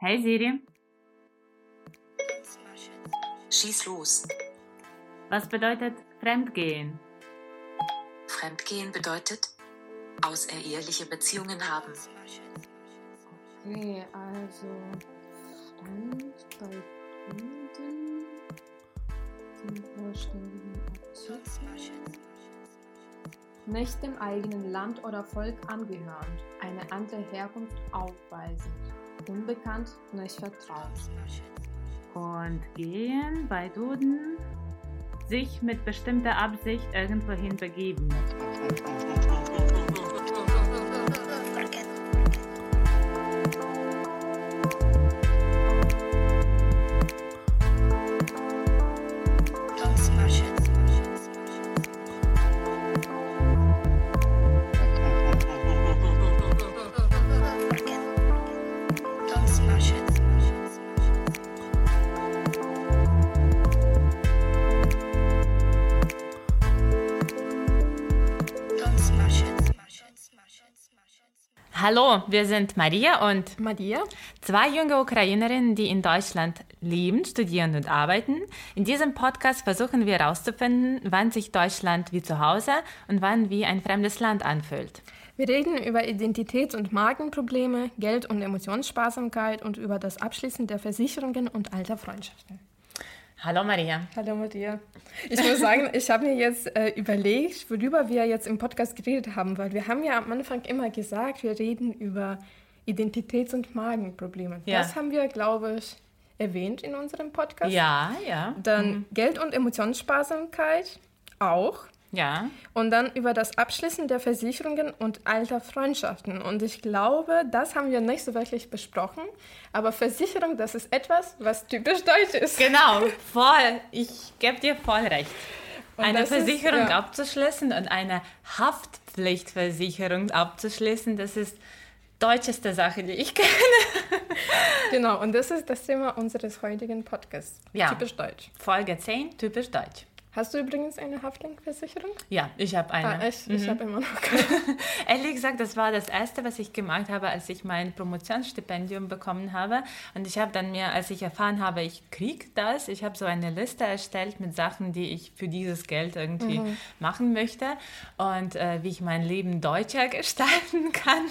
Hey Siri, Schieß los. was bedeutet Fremdgehen? Fremdgehen bedeutet außereheliche Beziehungen haben. Okay, also Fremd bei Fremden zum vollständigen Artikel. Nicht dem eigenen Land oder Volk angehörend, eine andere Herkunft aufweisend, unbekannt, nicht vertraut. Und gehen bei Duden sich mit bestimmter Absicht irgendwohin begeben. Hallo, wir sind Maria und Maria? zwei junge Ukrainerinnen, die in Deutschland leben, studieren und arbeiten. In diesem Podcast versuchen wir herauszufinden, wann sich Deutschland wie zu Hause und wann wie ein fremdes Land anfühlt. Wir reden über Identitäts- und Markenprobleme, Geld- und Emotionssparsamkeit und über das Abschließen der Versicherungen und alter Freundschaften. Hallo Maria. Hallo Maria. Ich muss sagen, ich habe mir jetzt äh, überlegt, worüber wir jetzt im Podcast geredet haben, weil wir haben ja am Anfang immer gesagt, wir reden über Identitäts- und Magenprobleme. Ja. Das haben wir, glaube ich, erwähnt in unserem Podcast. Ja, ja. Dann Geld- und Emotionssparsamkeit auch. Ja. Und dann über das Abschließen der Versicherungen und alter Freundschaften. Und ich glaube, das haben wir nicht so wirklich besprochen. Aber Versicherung, das ist etwas, was typisch deutsch ist. Genau, voll. Ich gebe dir voll recht. Und eine das ist- Versicherung ja. abzuschließen und eine Haftpflichtversicherung abzuschließen, das ist deutscheste Sache, die ich kenne. Genau, und das ist das Thema unseres heutigen Podcasts. Ja. Typisch deutsch. Folge 10, typisch deutsch. Hast du übrigens eine Haftpflichtversicherung? Ja, ich habe eine. Ah, echt? Ich habe immer noch keine. Ehrlich gesagt, das war das Erste, was ich gemacht habe, als ich mein Promotionsstipendium bekommen habe. Und ich habe dann mir, als ich erfahren habe, ich kriege das, ich habe so eine Liste erstellt mit Sachen, die ich für dieses Geld irgendwie machen möchte und äh, wie ich mein Leben deutscher gestalten kann.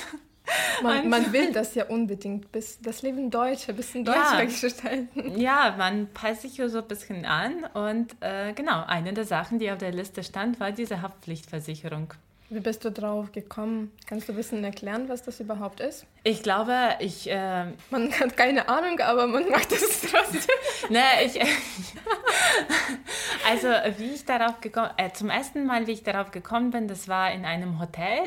Man, man will das ja unbedingt, bis das Leben Deutsche, bisschen Ja. deutscher gestalten. Ja, man passt sich so ein bisschen an und äh, genau, eine der Sachen, die auf der Liste stand, war diese Haftpflichtversicherung. Wie bist du drauf gekommen? Kannst du ein bisschen erklären, was das überhaupt ist? Ich glaube, ich äh, Man hat keine Ahnung, aber man macht es trotzdem. Ne, ich. also, wie ich darauf gekommen äh, zum ersten Mal, wie ich darauf gekommen bin, das war in einem Hotel.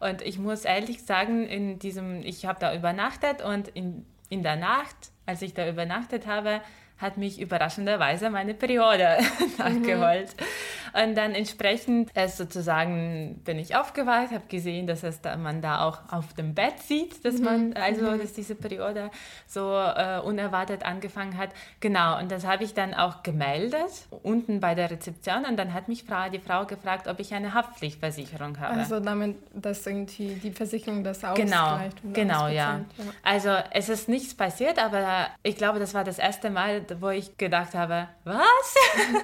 Und ich muss ehrlich sagen, in diesem, ich habe da übernachtet und in, in der Nacht, als ich da übernachtet habe, hat mich überraschenderweise meine Periode nachgeholt. Und dann entsprechend äh, sozusagen bin ich aufgewacht, habe gesehen, dass es da, man da auch auf dem Bett sieht, dass man, also dass diese Periode so äh, unerwartet angefangen hat. Genau, und das habe ich dann auch gemeldet, unten bei der Rezeption. Und dann hat mich die Frau gefragt, ob ich eine Haftpflichtversicherung habe. Also damit, dass irgendwie die Versicherung das Genau, ausgleicht. und genau, ja. ausbezahlt, Also es ist nichts passiert, aber ich glaube, das war das erste Mal, wo ich gedacht habe, was?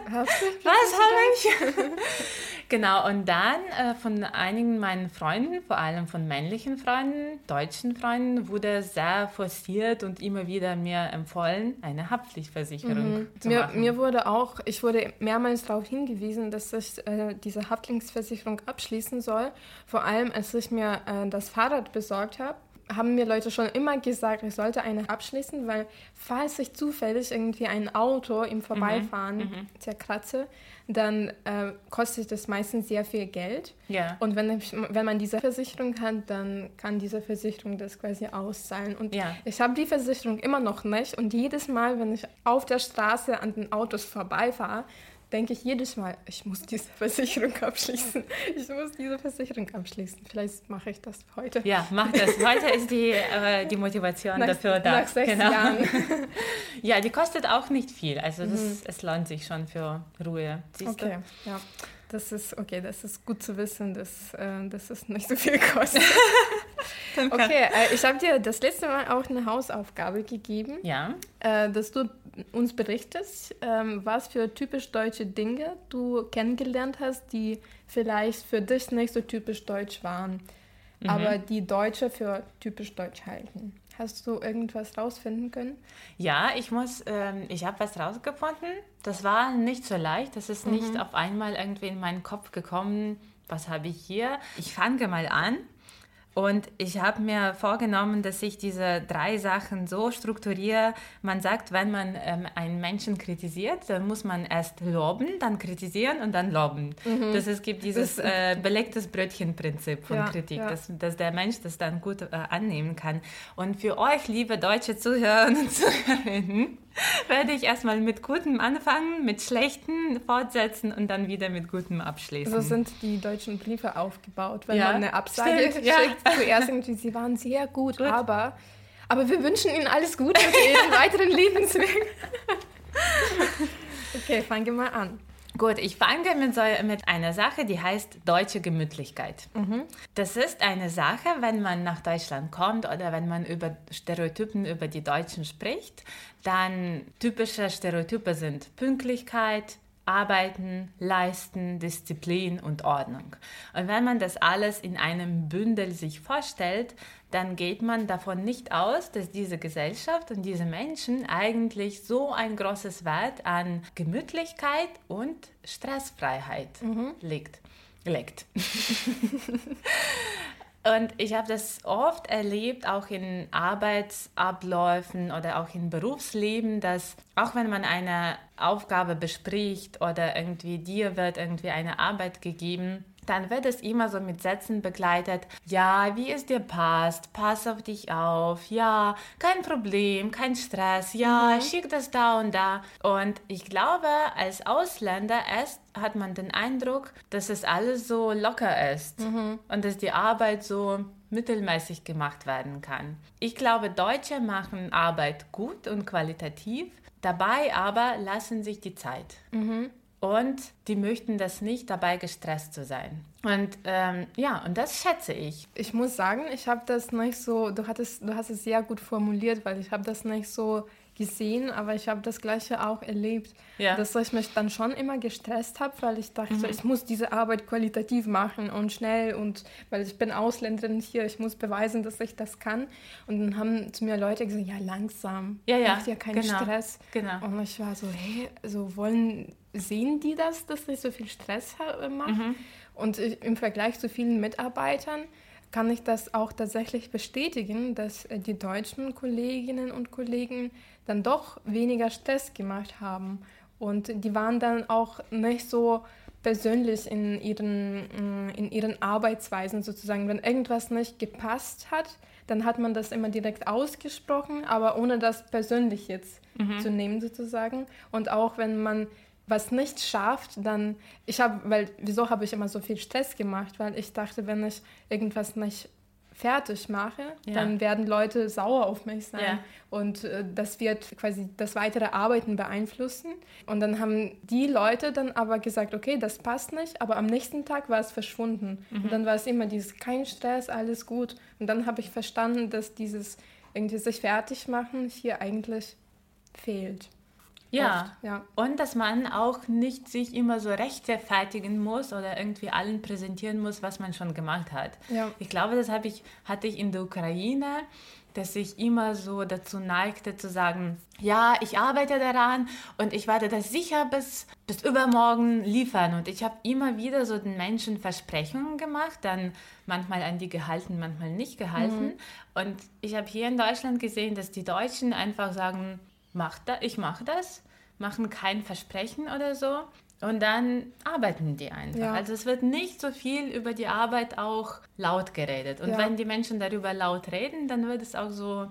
Was habe ich? genau, und dann äh, von einigen meinen Freunden, vor allem von männlichen Freunden, deutschen Freunden, wurde sehr forciert und immer wieder mir empfohlen, eine Haftpflichtversicherung zu Mir, machen. mir wurde auch, ich wurde mehrmals darauf hingewiesen, dass ich äh, diese Haftpflichtversicherung abschließen soll. Vor allem, als ich mir äh, das Fahrrad besorgt habe, haben mir Leute schon immer gesagt, ich sollte eine abschließen, weil falls ich zufällig irgendwie ein Auto im Vorbeifahren zerkratze, dann äh, kostet das meistens sehr viel Geld. Ja. Und wenn, wenn man diese Versicherung hat, dann kann diese Versicherung das quasi auszahlen. Und Ja. ich habe die Versicherung immer noch nicht. Und jedes Mal, wenn ich auf der Straße an den Autos vorbeifahre, denke ich jedes Mal, ich muss diese Versicherung abschließen. Ich muss diese Versicherung abschließen. Vielleicht mache ich das heute. Ja, mach das. Heute ist die, äh, die Motivation Nach, dafür da. nach sechs Genau. Jahren. Ja, die kostet auch nicht viel. Also das, es lohnt sich schon für Ruhe. Siehst Okay, ja. Das ist okay, das ist gut zu wissen, dass, äh, dass es nicht so viel kostet. Okay, äh, ich habe dir das letzte Mal auch eine Hausaufgabe gegeben, Ja. äh, dass du uns berichtest, ähm, was für typisch deutsche Dinge du kennengelernt hast, die vielleicht für dich nicht so typisch deutsch waren, aber die Deutsche für typisch deutsch halten. Hast du irgendwas rausfinden können? Ja, ich muss, ähm, ich habe was rausgefunden. Das war nicht so leicht. Das ist nicht auf einmal irgendwie in meinen Kopf gekommen. Was habe ich hier? Ich fange mal an. Und ich habe mir vorgenommen, dass ich diese drei Sachen so strukturiere. Man sagt, wenn man ähm, einen Menschen kritisiert, dann muss man erst loben, dann kritisieren und dann loben. Das, es gibt dieses äh, belegtes Brötchenprinzip von Ja, Kritik, ja. dass, dass der Mensch das dann gut äh, annehmen kann. Und für euch, liebe deutsche Zuhörer und Zuhörerinnen, werde ich erstmal mit Gutem anfangen, mit Schlechten fortsetzen und dann wieder mit Gutem abschließen. So sind die deutschen Briefe aufgebaut. Wenn Ja, man eine Absage stimmt, ja. schickt, zuerst irgendwie, sie waren sehr gut, aber, aber wir wünschen Ihnen alles Gute für Ihren weiteren Lebensweg. okay, fangen wir mal an. Gut, ich fange mit, so, mit einer Sache, die heißt deutsche Gemütlichkeit. Das ist eine Sache, wenn man nach Deutschland kommt oder wenn man über Stereotypen über die Deutschen spricht, dann typische Stereotype sind Pünktlichkeit, Arbeiten, Leisten, Disziplin und Ordnung. Und wenn man das alles in einem Bündel sich vorstellt, dann geht man davon nicht aus, dass diese Gesellschaft und diese Menschen eigentlich so ein großes Wert an Gemütlichkeit und Stressfreiheit legt. legt. Und ich habe das oft erlebt, auch in Arbeitsabläufen oder auch im Berufsleben, dass auch wenn man eine Aufgabe bespricht oder irgendwie dir wird irgendwie eine Arbeit gegeben, dann wird es immer so mit Sätzen begleitet, ja, wie es dir passt, pass auf dich auf, ja, kein Problem, kein Stress, ja, schick das da und da. Und ich glaube, als Ausländer erst hat man den Eindruck, dass es alles so locker ist und dass die Arbeit so mittelmäßig gemacht werden kann. Ich glaube, Deutsche machen Arbeit gut und qualitativ, dabei aber lassen sich die Zeit. Und die möchten das nicht, dabei gestresst zu sein. Und ähm, ja, und das schätze ich. Ich muss sagen, ich habe das nicht so, du, hattest, du hast es sehr gut formuliert, weil ich habe das nicht so gesehen, aber ich habe das Gleiche auch erlebt, Ja. dass ich mich dann schon immer gestresst habe, weil ich dachte, ich muss diese Arbeit qualitativ machen und schnell und weil ich bin Ausländerin hier, ich muss beweisen, dass ich das kann. Und dann haben zu mir Leute gesagt, ja langsam, Ja, ja, macht ja keinen genau, Stress. genau. Und ich war so, hey, so wollen, sehen die das, dass ich so viel Stress ha- mache? Und ich, im Vergleich zu vielen Mitarbeitern kann ich das auch tatsächlich bestätigen, dass äh, die deutschen Kolleginnen und Kollegen dann doch weniger Stress gemacht haben. Und die waren dann auch nicht so persönlich in ihren, mm, in ihren Arbeitsweisen sozusagen. Wenn irgendwas nicht gepasst hat, dann hat man das immer direkt ausgesprochen, aber ohne das persönlich jetzt zu nehmen sozusagen. Und auch wenn man was nicht schafft, dann ich habe, weil wieso habe ich immer so viel Stress gemacht, weil ich dachte, wenn ich irgendwas nicht fertig mache, Ja. dann werden Leute sauer auf mich sein Ja. und äh, das wird quasi das weitere Arbeiten beeinflussen. Und dann haben die Leute dann aber gesagt, okay, das passt nicht, aber am nächsten Tag war es verschwunden. Mhm. Und dann war es immer dieses kein Stress, alles gut. Und dann habe ich verstanden, dass dieses irgendwie sich fertig machen hier eigentlich fehlt. Ja. Oft, ja. Und dass man auch nicht sich immer so rechtfertigen muss oder irgendwie allen präsentieren muss, was man schon gemacht hat. Ja. Ich glaube, das habe ich, hatte ich in der Ukraine, dass ich immer so dazu neigte zu sagen, ja, ich arbeite daran und ich werde das sicher bis, bis übermorgen liefern. Und ich habe immer wieder so den Menschen Versprechungen gemacht, dann manchmal an die gehalten, manchmal nicht gehalten. Und ich habe hier in Deutschland gesehen, dass die Deutschen einfach sagen, mach da, ich mache das, machen kein Versprechen oder so. Und dann arbeiten die einfach. Ja. Also es wird nicht so viel über die Arbeit auch laut geredet. Und Ja. wenn die Menschen darüber laut reden, dann wird es auch so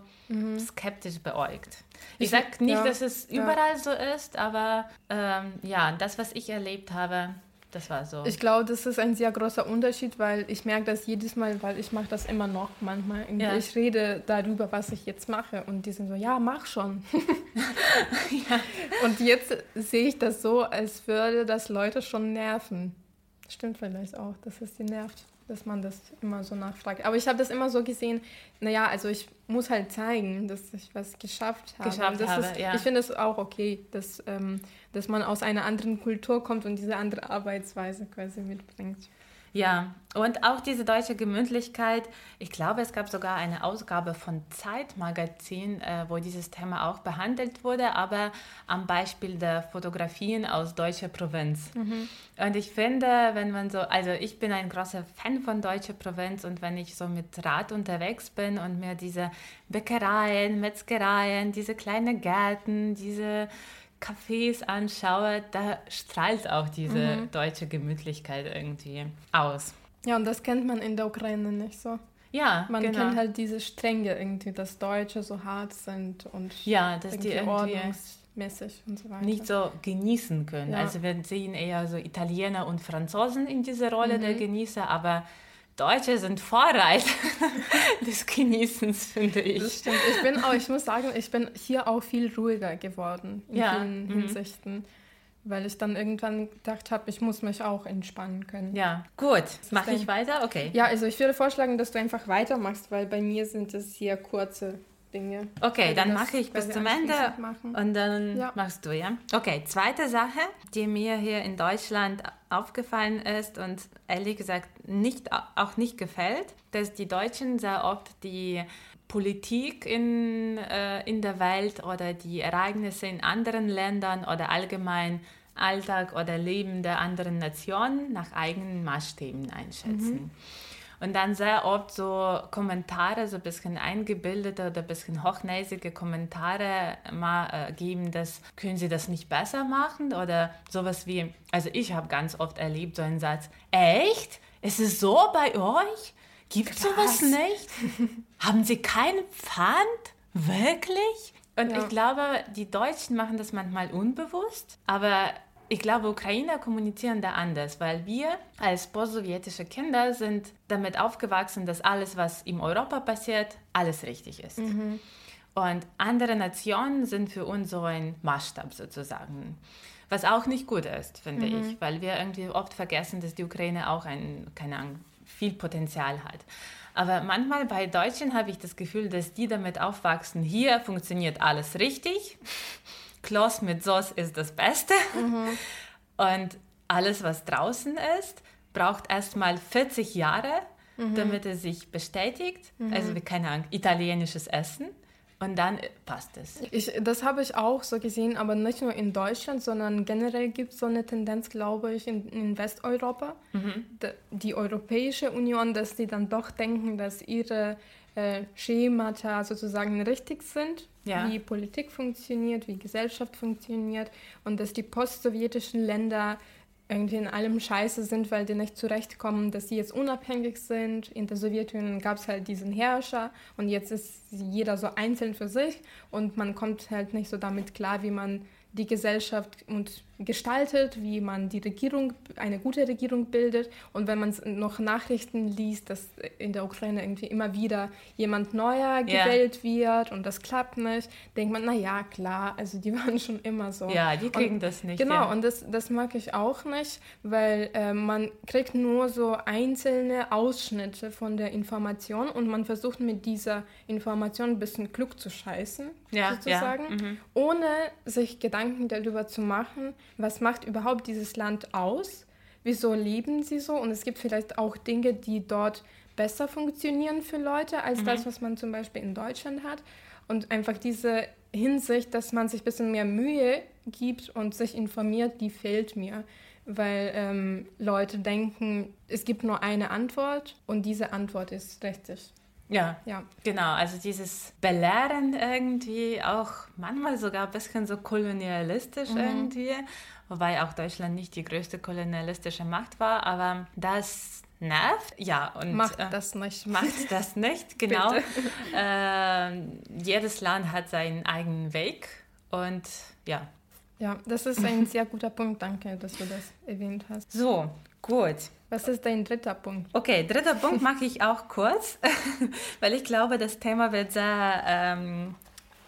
skeptisch beäugt. Ich Ich- sage nicht, ja, dass es überall so ist, aber ähm, ja, das, was ich erlebt habe, das war so. Ich glaube, das ist ein sehr großer Unterschied, weil ich merke das jedes Mal, weil ich mache das immer noch manchmal. Ja. Ich rede darüber, was ich jetzt mache und die sind so, ja, mach schon. Und jetzt sehe ich das so, als würde das Leute schon nerven. Stimmt vielleicht auch, dass es die nervt. Dass man das immer so nachfragt. Aber ich habe das immer so gesehen, naja, also ich muss halt zeigen, dass ich was geschafft habe. Geschafft habe, ist, ja. Ich finde es auch okay, dass, ähm, dass man aus einer anderen Kultur kommt und diese andere Arbeitsweise quasi mitbringt. Ja, und auch diese deutsche Gemütlichkeit. Ich glaube, es gab sogar eine Ausgabe von Zeitmagazin, äh, wo dieses Thema auch behandelt wurde, aber am Beispiel der Fotografien aus deutscher Provinz. Und ich finde, wenn man so, also ich bin ein großer Fan von deutscher Provinz und wenn ich so mit Rad unterwegs bin und mir diese Bäckereien, Metzgereien, diese kleinen Gärten, diese Cafés anschaue, da strahlt auch diese deutsche Gemütlichkeit irgendwie aus. Ja, und das kennt man in der Ukraine nicht so. Ja, Man genau. kennt halt diese Strenge irgendwie, dass Deutsche so hart sind und ja, dass die irgendwie irgendwie ordnungsmäßig und so weiter. nicht so genießen können. Ja. Also wir sehen eher so Italiener und Franzosen in dieser Rolle der Mhm. Genießer, aber Deutsche sind Vorreiter des Genießens, finde Das ich. stimmt. Ich bin auch, ich muss sagen, ich bin hier auch viel ruhiger geworden in Ja, vielen mhm. Hinsichten, weil ich dann irgendwann gedacht habe, ich muss mich auch entspannen können. Ja, gut. Mache ich weiter? Okay. Ja, also ich würde vorschlagen, dass du einfach weitermachst, weil bei mir sind es hier kurze Dinge. Okay, dann mache ich bis zum Ende und dann Ja. machst du, ja? Okay, zweite Sache, die mir hier in Deutschland aufgefallen ist und ehrlich gesagt nicht, auch nicht gefällt, dass die Deutschen sehr oft die Politik in, äh, in der Welt oder die Ereignisse in anderen Ländern oder allgemein Alltag oder Leben der anderen Nationen nach eigenen Maßstäben einschätzen. Und dann sehr oft so Kommentare, so ein bisschen eingebildete oder ein bisschen hochnäsige Kommentare mal äh, geben, dass können Sie das nicht besser machen oder sowas wie, also ich habe ganz oft erlebt so einen Satz, echt? Ist es so bei euch? Gibt es sowas nicht? Haben Sie keinen Pfand? Wirklich? Und Ja. ich glaube, die Deutschen machen das manchmal unbewusst, aber ich glaube, Ukrainer kommunizieren da anders, weil wir als postsowjetische Kinder sind damit aufgewachsen, dass alles, was in Europa passiert, alles richtig ist. Und andere Nationen sind für uns so ein Maßstab sozusagen. Was auch nicht gut ist, finde ich, weil wir irgendwie oft vergessen, dass die Ukraine auch ein, keine Ahnung, viel Potenzial hat. Aber manchmal bei Deutschen habe ich das Gefühl, dass die damit aufwachsen, hier funktioniert alles richtig. Kloß mit Sauce ist das Beste. Und alles, was draußen ist, braucht erstmal 40 Jahre, damit es sich bestätigt. Also, wie, keine Ahnung, italienisches Essen. Und dann äh, passt es. Ich, das habe ich auch so gesehen, aber nicht nur in Deutschland, sondern generell gibt es so eine Tendenz, glaube ich, in, in Westeuropa, D- die Europäische Union, dass die dann doch denken, dass ihre äh, Schemata sozusagen richtig sind, Ja. wie Politik funktioniert, wie Gesellschaft funktioniert und dass die postsowjetischen Länder irgendwie in allem scheiße sind, weil die nicht zurechtkommen, dass sie jetzt unabhängig sind. In der Sowjetunion gab es halt diesen Herrscher und jetzt ist jeder so einzeln für sich und man kommt halt nicht so damit klar, wie man die Gesellschaft und gestaltet, wie man die Regierung, eine gute Regierung bildet. Und wenn man noch Nachrichten liest, dass in der Ukraine irgendwie immer wieder jemand neuer gewählt wird und das klappt nicht, denkt man, na ja, klar, also die waren schon immer so. Ja, die kriegen und, das nicht. Genau, ja. und das, das mag ich auch nicht, weil äh, man kriegt nur so einzelne Ausschnitte von der Information und man versucht mit dieser Information ein bisschen Glück zu scheißen, Ja, sozusagen, ja, mhm. ohne sich Gedanken darüber zu machen, was macht überhaupt dieses Land aus, wieso leben sie so und es gibt vielleicht auch Dinge, die dort besser funktionieren für Leute als das, was man zum Beispiel in Deutschland hat. Und einfach diese Hinsicht, dass man sich ein bisschen mehr Mühe gibt und sich informiert, die fehlt mir. Weil ähm, Leute denken, es gibt nur eine Antwort und diese Antwort ist richtig. Ja, Ja. genau. Also dieses Belehren irgendwie auch manchmal sogar ein bisschen so kolonialistisch Mhm. irgendwie, wobei auch Deutschland nicht die größte kolonialistische Macht war, aber das nervt. Ja, und Macht äh, das nicht. macht das nicht, genau. Ähm, jedes Land hat seinen eigenen Weg und ja. Ja, das ist ein sehr guter Punkt. Danke, dass du das erwähnt hast. So, gut. Was ist dein dritter Punkt? Okay, dritter Punkt mache ich auch kurz, weil ich glaube, das Thema wird sehr ähm,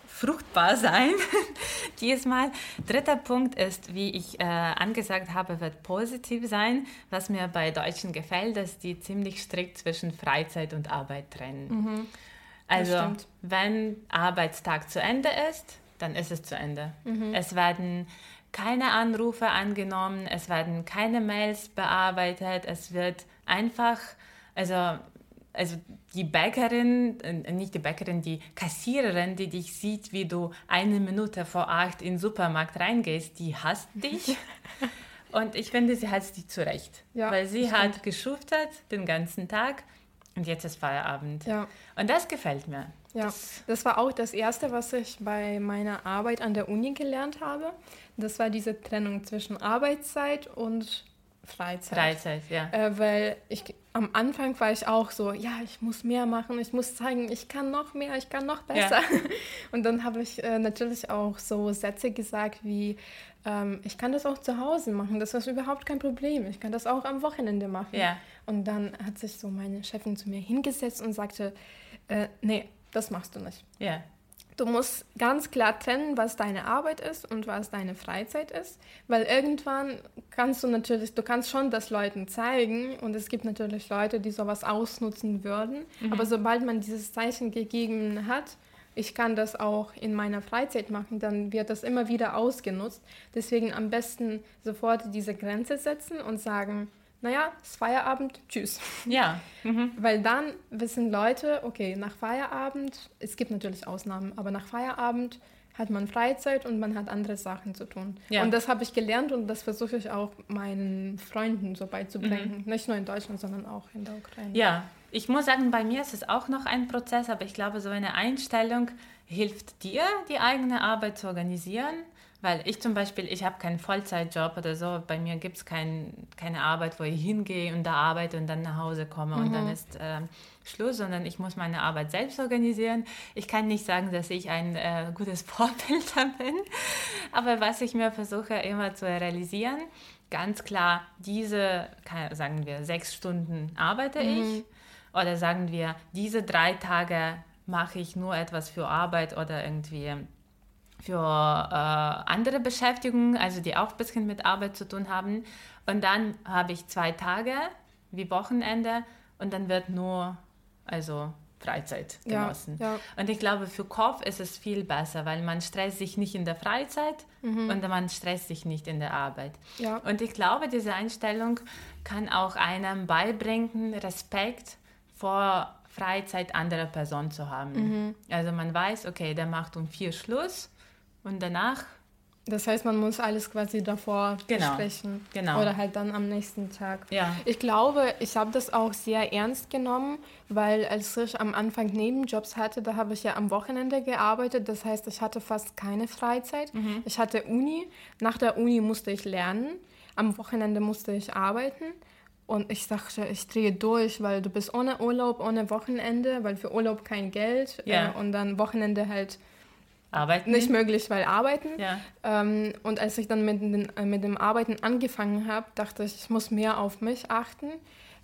fruchtbar sein. diesmal. Dritter Punkt ist, wie ich äh, angesagt habe, wird positiv sein. Was mir bei Deutschen gefällt, dass die ziemlich strikt zwischen Freizeit und Arbeit trennen. Mhm. Also, wenn Arbeitstag zu Ende ist, dann ist es zu Ende. Mhm. Es werden keine Anrufe angenommen, es werden keine Mails bearbeitet, es wird einfach, also, also die Bäckerin, äh, nicht die Bäckerin, die Kassiererin, die dich sieht, wie du eine Minute vor acht in den Supermarkt reingehst, die hasst dich. Und ich finde, sie hat sich zurecht, Ja, weil sie hat geschuftet den ganzen Tag und jetzt ist Feierabend. Ja. Und das gefällt mir. Ja, Das- das war auch das Erste, was ich bei meiner Arbeit an der Uni gelernt habe. Das war diese Trennung zwischen Arbeitszeit und Freizeit. Freizeit, ja. Äh, weil ich am Anfang war ich auch so, ja, ich muss mehr machen, ich muss zeigen, ich kann noch mehr, ich kann noch besser. Und dann habe ich äh, natürlich auch so Sätze gesagt wie, ähm, ich kann das auch zu Hause machen, das ist überhaupt kein Problem, ich kann das auch am Wochenende machen. Ja. Und dann hat sich so meine Chefin zu mir hingesetzt und sagte, äh, nee, das machst du nicht. Ja, Du musst ganz klar trennen, was deine Arbeit ist und was deine Freizeit ist, weil irgendwann kannst du natürlich, du kannst schon das Leuten zeigen und es gibt natürlich Leute, die sowas ausnutzen würden, aber sobald man dieses Zeichen gegeben hat, ich kann das auch in meiner Freizeit machen, dann wird das immer wieder ausgenutzt. Deswegen am besten sofort diese Grenze setzen und sagen, naja, es ist Feierabend, tschüss. ja. Mhm. Weil dann wissen Leute, okay, nach Feierabend, es gibt natürlich Ausnahmen, aber nach Feierabend hat man Freizeit und man hat andere Sachen zu tun. Ja. Und das habe ich gelernt und das versuche ich auch meinen Freunden so beizubringen. Nicht nur in Deutschland, sondern auch in der Ukraine. Ja, ich muss sagen, bei mir ist es auch noch ein Prozess, aber ich glaube, so eine Einstellung hilft dir, die eigene Arbeit zu organisieren. Weil ich zum Beispiel, ich habe keinen Vollzeitjob oder so. Bei mir gibt es kein, keine Arbeit, wo ich hingehe und da arbeite und dann nach Hause komme und dann ist ähm, Schluss, sondern ich muss meine Arbeit selbst organisieren. Ich kann nicht sagen, dass ich ein äh, gutes Vorbild bin, aber was ich mir versuche immer zu realisieren, ganz klar, diese, sagen wir, sechs Stunden arbeite ich oder sagen wir, diese drei Tage mache ich nur etwas für Arbeit oder irgendwie für äh, andere Beschäftigungen, also die auch ein bisschen mit Arbeit zu tun haben. Und dann habe ich zwei Tage wie Wochenende und dann wird nur also Freizeit Ja, genossen. ja. Und ich glaube, für Kopf ist es viel besser, weil man stresst sich nicht in der Freizeit und man stresst sich nicht in der Arbeit. Ja. Und ich glaube, diese Einstellung kann auch einem beibringen, Respekt vor Freizeit anderer Person zu haben. Also man weiß, okay, der macht um vier Schluss und danach, Das heißt, man muss alles quasi davor Genau, besprechen. genau. Oder halt dann am nächsten Tag. ja, Ich glaube, ich habe das auch sehr ernst genommen, weil als ich am Anfang Nebenjobs hatte, da habe ich ja am Wochenende gearbeitet. Das heißt, ich hatte fast keine Freizeit. Ich hatte Uni. Nach der Uni musste ich lernen. Am Wochenende musste ich arbeiten. Und ich dachte, ich drehe durch, weil du bist ohne Urlaub, ohne Wochenende, weil für Urlaub kein Geld. Ja. Äh, und dann Wochenende halt arbeiten. nicht möglich, weil arbeiten. Ja, Ähm, und als ich dann mit, den, mit dem Arbeiten angefangen habe, dachte ich, ich muss mehr auf mich achten,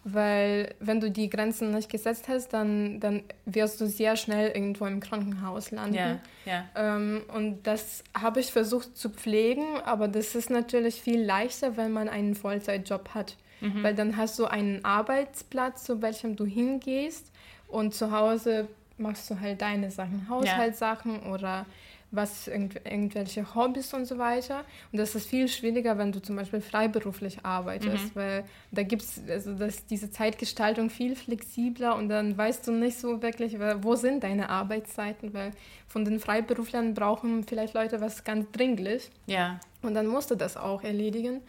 weil wenn du die Grenzen nicht gesetzt hast, dann, dann wirst du sehr schnell irgendwo im Krankenhaus landen. ja, ja. Ähm, und das habe ich versucht zu pflegen, aber das ist natürlich viel leichter, wenn man einen Vollzeitjob hat. Weil dann hast du einen Arbeitsplatz, zu welchem du hingehst und zu Hause machst du halt deine Sachen, Haushaltssachen oder was, irgendw irgendwelche Hobbys und so weiter. Und das ist viel schwieriger, wenn du zum Beispiel freiberuflich arbeitest, weil da gibt es also das, diese Zeitgestaltung viel flexibler und dann weißt du nicht so wirklich, wo sind deine Arbeitszeiten, weil von den Freiberuflern brauchen vielleicht Leute was ganz dringlich ja. und dann musst du das auch erledigen.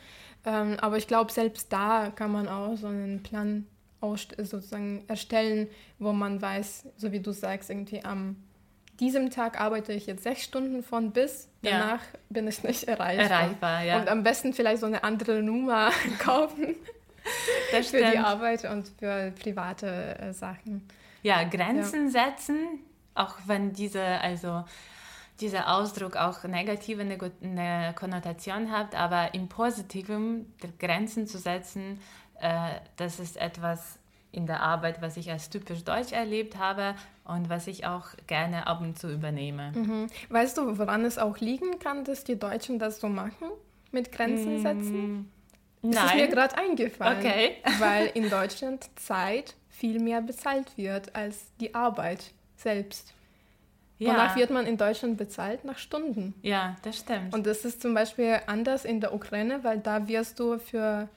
Ähm, aber ich glaube, selbst da kann man auch so einen Plan sozusagen erstellen, wo man weiß, so wie du sagst, irgendwie am diesem Tag arbeite ich jetzt sechs Stunden von bis, Ja. danach bin ich nicht erreichbar. Erreichbar, ja. Und am besten vielleicht so eine andere Nummer kaufen Das für die. Arbeit und für private äh, Sachen. Ja, Grenzen setzen, auch wenn diese, also dieser Ausdruck auch negative eine Konnotation hat, aber im Positiven Grenzen zu setzen, das ist etwas in der Arbeit, was ich als typisch deutsch erlebt habe und was ich auch gerne ab und zu übernehme. Mhm. Weißt du, woran es auch liegen kann, dass die Deutschen das so machen? Mit Grenzen setzen? Nein. Das ist mir gerade eingefallen. Okay. Weil in Deutschland Zeit viel mehr bezahlt wird als die Arbeit selbst. ja. Wonach wird man in Deutschland bezahlt? Nach Stunden. ja, das stimmt. Und das ist zum Beispiel anders in der Ukraine, weil da wirst du für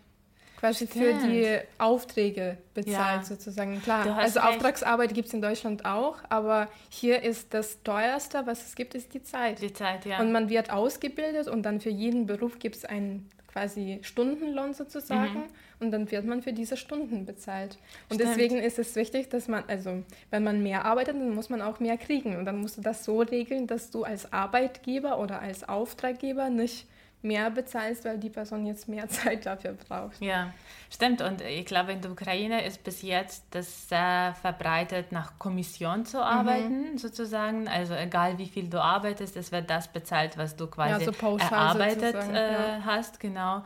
quasi für die Aufträge bezahlt Ja. sozusagen. Klar, also recht. Auftragsarbeit gibt es in Deutschland auch, aber hier ist das teuerste, was es gibt, ist die Zeit. die Zeit, ja. Und man wird ausgebildet und dann für jeden Beruf gibt es einen quasi Stundenlohn sozusagen und dann wird man für diese Stunden bezahlt. Und Mhm. Stimmt. deswegen ist es wichtig, dass man, also wenn man mehr arbeitet, dann muss man auch mehr kriegen. Und dann musst du das so regeln, dass du als Arbeitgeber oder als Auftraggeber nicht mehr bezahlst, weil die Person jetzt mehr Zeit dafür braucht. Ja, stimmt. Und ich glaube, in der Ukraine ist bis jetzt das sehr verbreitet, nach Kommission Mhm. zu arbeiten, sozusagen. Also egal wie viel du arbeitest, es wird das bezahlt, was du quasi so pauschal erarbeitet äh, ja. hast, genau.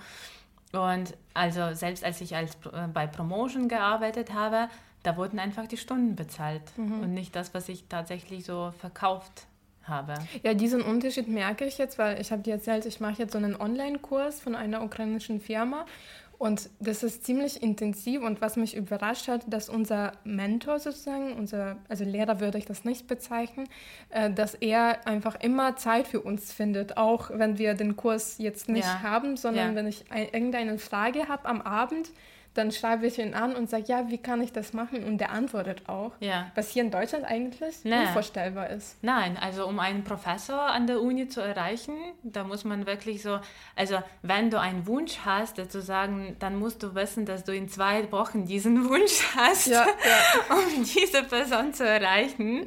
Und also selbst als ich als, äh, bei Promotion gearbeitet habe, da wurden einfach die Stunden bezahlt Mhm. und nicht das, was ich tatsächlich so verkauft habe. Ja, diesen Unterschied merke ich jetzt, weil ich habe dir erzählt, ich mache jetzt so einen Online-Kurs von einer ukrainischen Firma und das ist ziemlich intensiv und was mich überrascht hat, dass unser Mentor sozusagen, unser, also Lehrer würde ich das nicht bezeichnen, äh, dass er einfach immer Zeit für uns findet, auch wenn wir den Kurs jetzt nicht Ja. haben, sondern Ja. wenn ich ein, irgendeine Frage habe am Abend, dann schreibe ich ihn an und sage, ja, wie kann ich das machen? Und der antwortet auch. Ja. Was hier in Deutschland eigentlich Nee. unvorstellbar ist. Nein, also um einen Professor an der Uni zu erreichen, da muss man wirklich so, also wenn du einen Wunsch hast, sozusagen, dann musst du wissen, dass du in zwei Wochen diesen Wunsch hast, Ja, ja. um diese Person zu erreichen.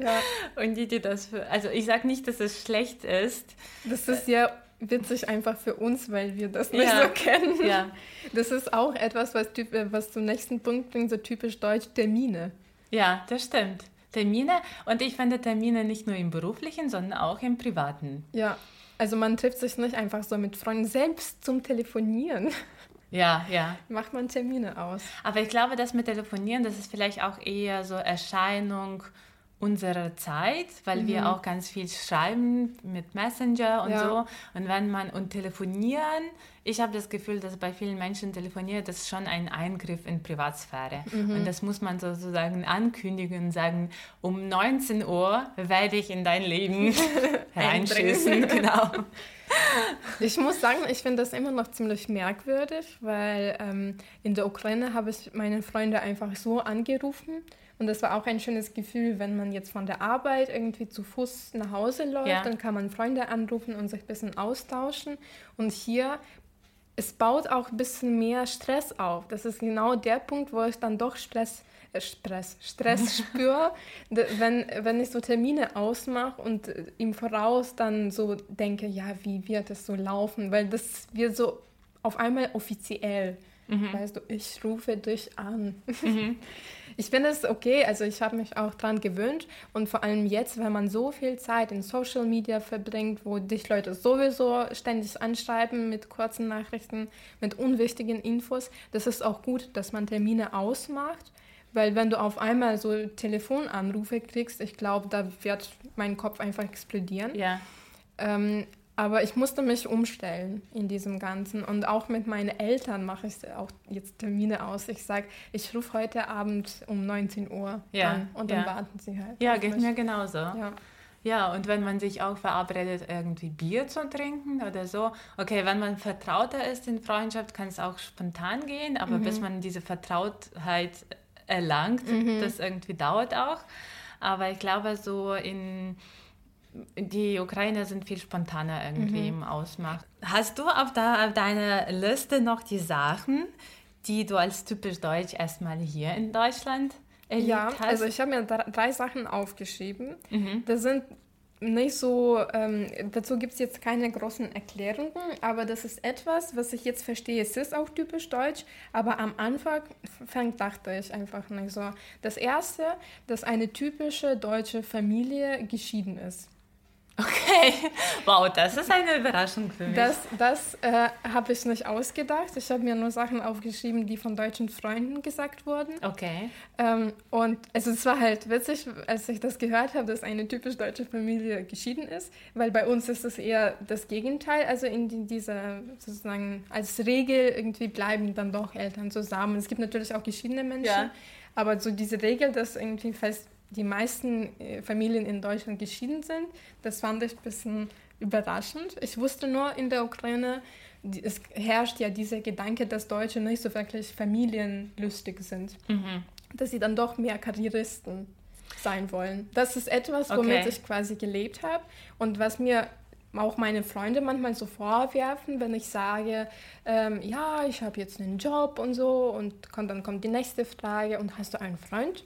Und die dir das, für, also ich sage nicht, dass es schlecht ist. Das ist ja witzig einfach für uns, weil wir das nicht Ja. so kennen. Ja, Das ist auch etwas, was, äh, was zum nächsten Punkt bringt, so typisch deutsch, Termine. ja, das stimmt. Termine und ich finde Termine nicht nur im beruflichen, sondern auch im privaten. Ja, also man trifft sich nicht einfach so mit Freunden, selbst zum Telefonieren Ja, ja. macht man Termine aus. Aber ich glaube, das mit Telefonieren, das ist vielleicht auch eher so Erscheinung unserer Zeit, weil wir auch ganz viel schreiben mit Messenger und Ja. so. Und wenn man und telefonieren, ich habe das Gefühl, dass bei vielen Menschen telefonieren, das ist schon ein Eingriff in Privatsphäre. Und das muss man sozusagen ankündigen und sagen, um 19 Uhr werde ich in dein Leben reinschießen. Genau. Ich muss sagen, ich finde das immer noch ziemlich merkwürdig, weil ähm, in der Ukraine habe ich meine Freunde einfach so angerufen. Und das war auch ein schönes Gefühl, wenn man jetzt von der Arbeit irgendwie zu Fuß nach Hause läuft, Ja. dann kann man Freunde anrufen und sich ein bisschen austauschen. Und hier, es baut auch ein bisschen mehr Stress auf. Das ist genau der Punkt, wo ich dann doch Stress, äh, Stress, Stress spüre, wenn, wenn ich so Termine ausmache und äh, im Voraus dann so denke, ja, wie wird es so laufen? Weil das wird so auf einmal offiziell. Weißt du, ich rufe dich an. Ich finde es okay, also ich habe mich auch dran gewöhnt und vor allem jetzt, wenn man so viel Zeit in Social Media verbringt, wo dich Leute sowieso ständig anschreiben mit kurzen Nachrichten, mit unwichtigen Infos, das ist auch gut, dass man Termine ausmacht, weil wenn du auf einmal so Telefonanrufe kriegst, ich glaube, da wird mein Kopf einfach explodieren. Ja. Ähm, aber ich musste mich umstellen in diesem Ganzen. Und auch mit meinen Eltern mache ich auch jetzt Termine aus. Ich sage, ich rufe heute Abend um 19 Uhr Ja, an und dann ja. warten sie halt. Ja, geht mich. mir genauso. Ja. Ja, und wenn man sich auch verabredet, irgendwie Bier zu trinken oder so. Okay, wenn man vertrauter ist in Freundschaft, kann es auch spontan gehen, aber bis man diese Vertrautheit erlangt, das irgendwie dauert auch. Aber ich glaube, so in die Ukrainer sind viel spontaner irgendwie im Ausmachen. Hast du auf, da, auf deiner Liste noch die Sachen, die du als typisch deutsch erstmal hier in Deutschland erlebt Ja, hast? also ich habe mir dr- drei Sachen aufgeschrieben. Mhm. Das sind nicht so, ähm, dazu gibt es jetzt keine großen Erklärungen, aber das ist etwas, was ich jetzt verstehe. Es ist auch typisch deutsch, aber am Anfang fang, dachte ich einfach nicht so. Das erste, dass eine typische deutsche Familie geschieden ist. Okay, wow, das ist eine Überraschung für mich. Das, das äh, habe ich nicht ausgedacht. Ich habe mir nur Sachen aufgeschrieben, die von deutschen Freunden gesagt wurden. okay. Ähm, und also es war halt witzig, als ich das gehört habe, dass eine typisch deutsche Familie geschieden ist, weil bei uns ist es eher das Gegenteil. Also in die, dieser sozusagen als Regel irgendwie bleiben dann doch Eltern zusammen. Es gibt natürlich auch geschiedene Menschen, Ja. aber so diese Regel, dass irgendwie fast die meisten äh, Familien in Deutschland geschieden sind, das fand ich ein bisschen überraschend. Ich wusste nur in der Ukraine, es herrscht ja dieser Gedanke, dass Deutsche nicht so wirklich familienlustig sind Mhm. dass sie dann doch mehr Karrieristen sein wollen. Das ist etwas, womit Okay. ich quasi gelebt habe und was mir auch meine Freunde manchmal so vorwerfen, wenn ich sage, ähm, ja, ich habe jetzt einen Job und so und dann kommt die nächste Frage und hast du einen Freund?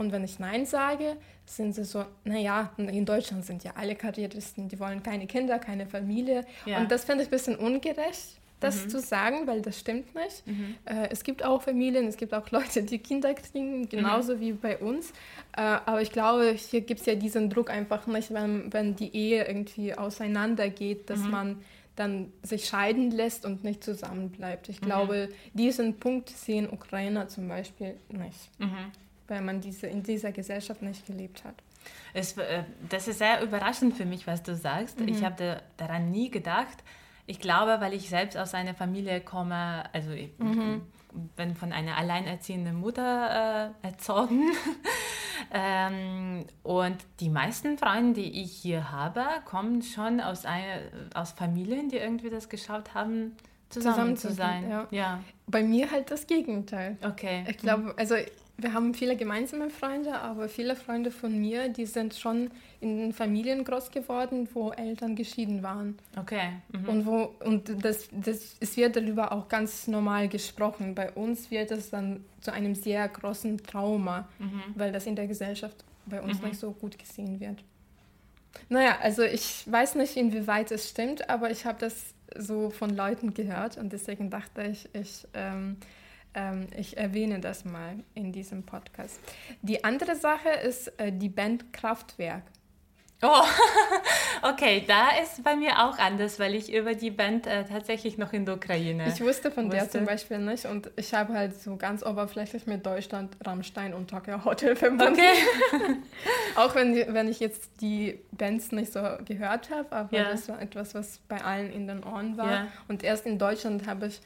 Und wenn ich Nein sage, sind sie so, naja, in Deutschland sind ja alle Karrieristen, die wollen keine Kinder, keine Familie. Ja. Und das finde ich ein bisschen ungerecht, das zu sagen, weil das stimmt nicht. Äh, es gibt auch Familien, es gibt auch Leute, die Kinder kriegen, genauso wie bei uns. Äh, aber ich glaube, hier gibt es ja diesen Druck einfach nicht, wenn, wenn die Ehe irgendwie auseinandergeht, dass man dann sich scheiden lässt und nicht zusammenbleibt. Ich glaube, diesen Punkt sehen Ukrainer zum Beispiel nicht, weil man diese, in dieser Gesellschaft nicht gelebt hat. Es, äh, das ist sehr überraschend für mich, was du sagst. Ich habe da, daran nie gedacht. Ich glaube, weil ich selbst aus einer Familie komme, also ich bin von einer alleinerziehenden Mutter äh, erzogen. ähm, und die meisten Freunde, die ich hier habe, kommen schon aus, einer, aus Familien, die irgendwie das geschaut haben, zusammen, Zusammen zu sein. sein, ja. ja. Bei mir halt das Gegenteil. Okay. Ich glaube, also wir haben viele gemeinsame Freunde, aber viele Freunde von mir, die sind schon in Familien groß geworden, wo Eltern geschieden waren. Okay. Mhm. Und, wo, und das, das, es wird darüber auch ganz normal gesprochen. Bei uns wird es dann zu einem sehr großen Trauma, weil das in der Gesellschaft bei uns nicht so gut gesehen wird. Naja, also ich weiß nicht, inwieweit es stimmt, aber ich habe das so von Leuten gehört und deswegen dachte ich, ich, ähm, ähm, ich erwähne das mal in diesem Podcast. Die andere Sache ist äh, die Band Kraftwerk. Oh, okay, da ist bei mir auch anders, weil ich über die Band äh, tatsächlich noch in der Ukraine. Ich wusste von der Wusste. zum Beispiel nicht und ich habe halt so ganz oberflächlich mit Deutschland, Rammstein und Tokyo Hotel verbunden. Okay. Auch wenn, wenn ich jetzt die Bands nicht so gehört habe, aber Ja. das war etwas, was bei allen in den Ohren war. Ja. Und erst in Deutschland habe ich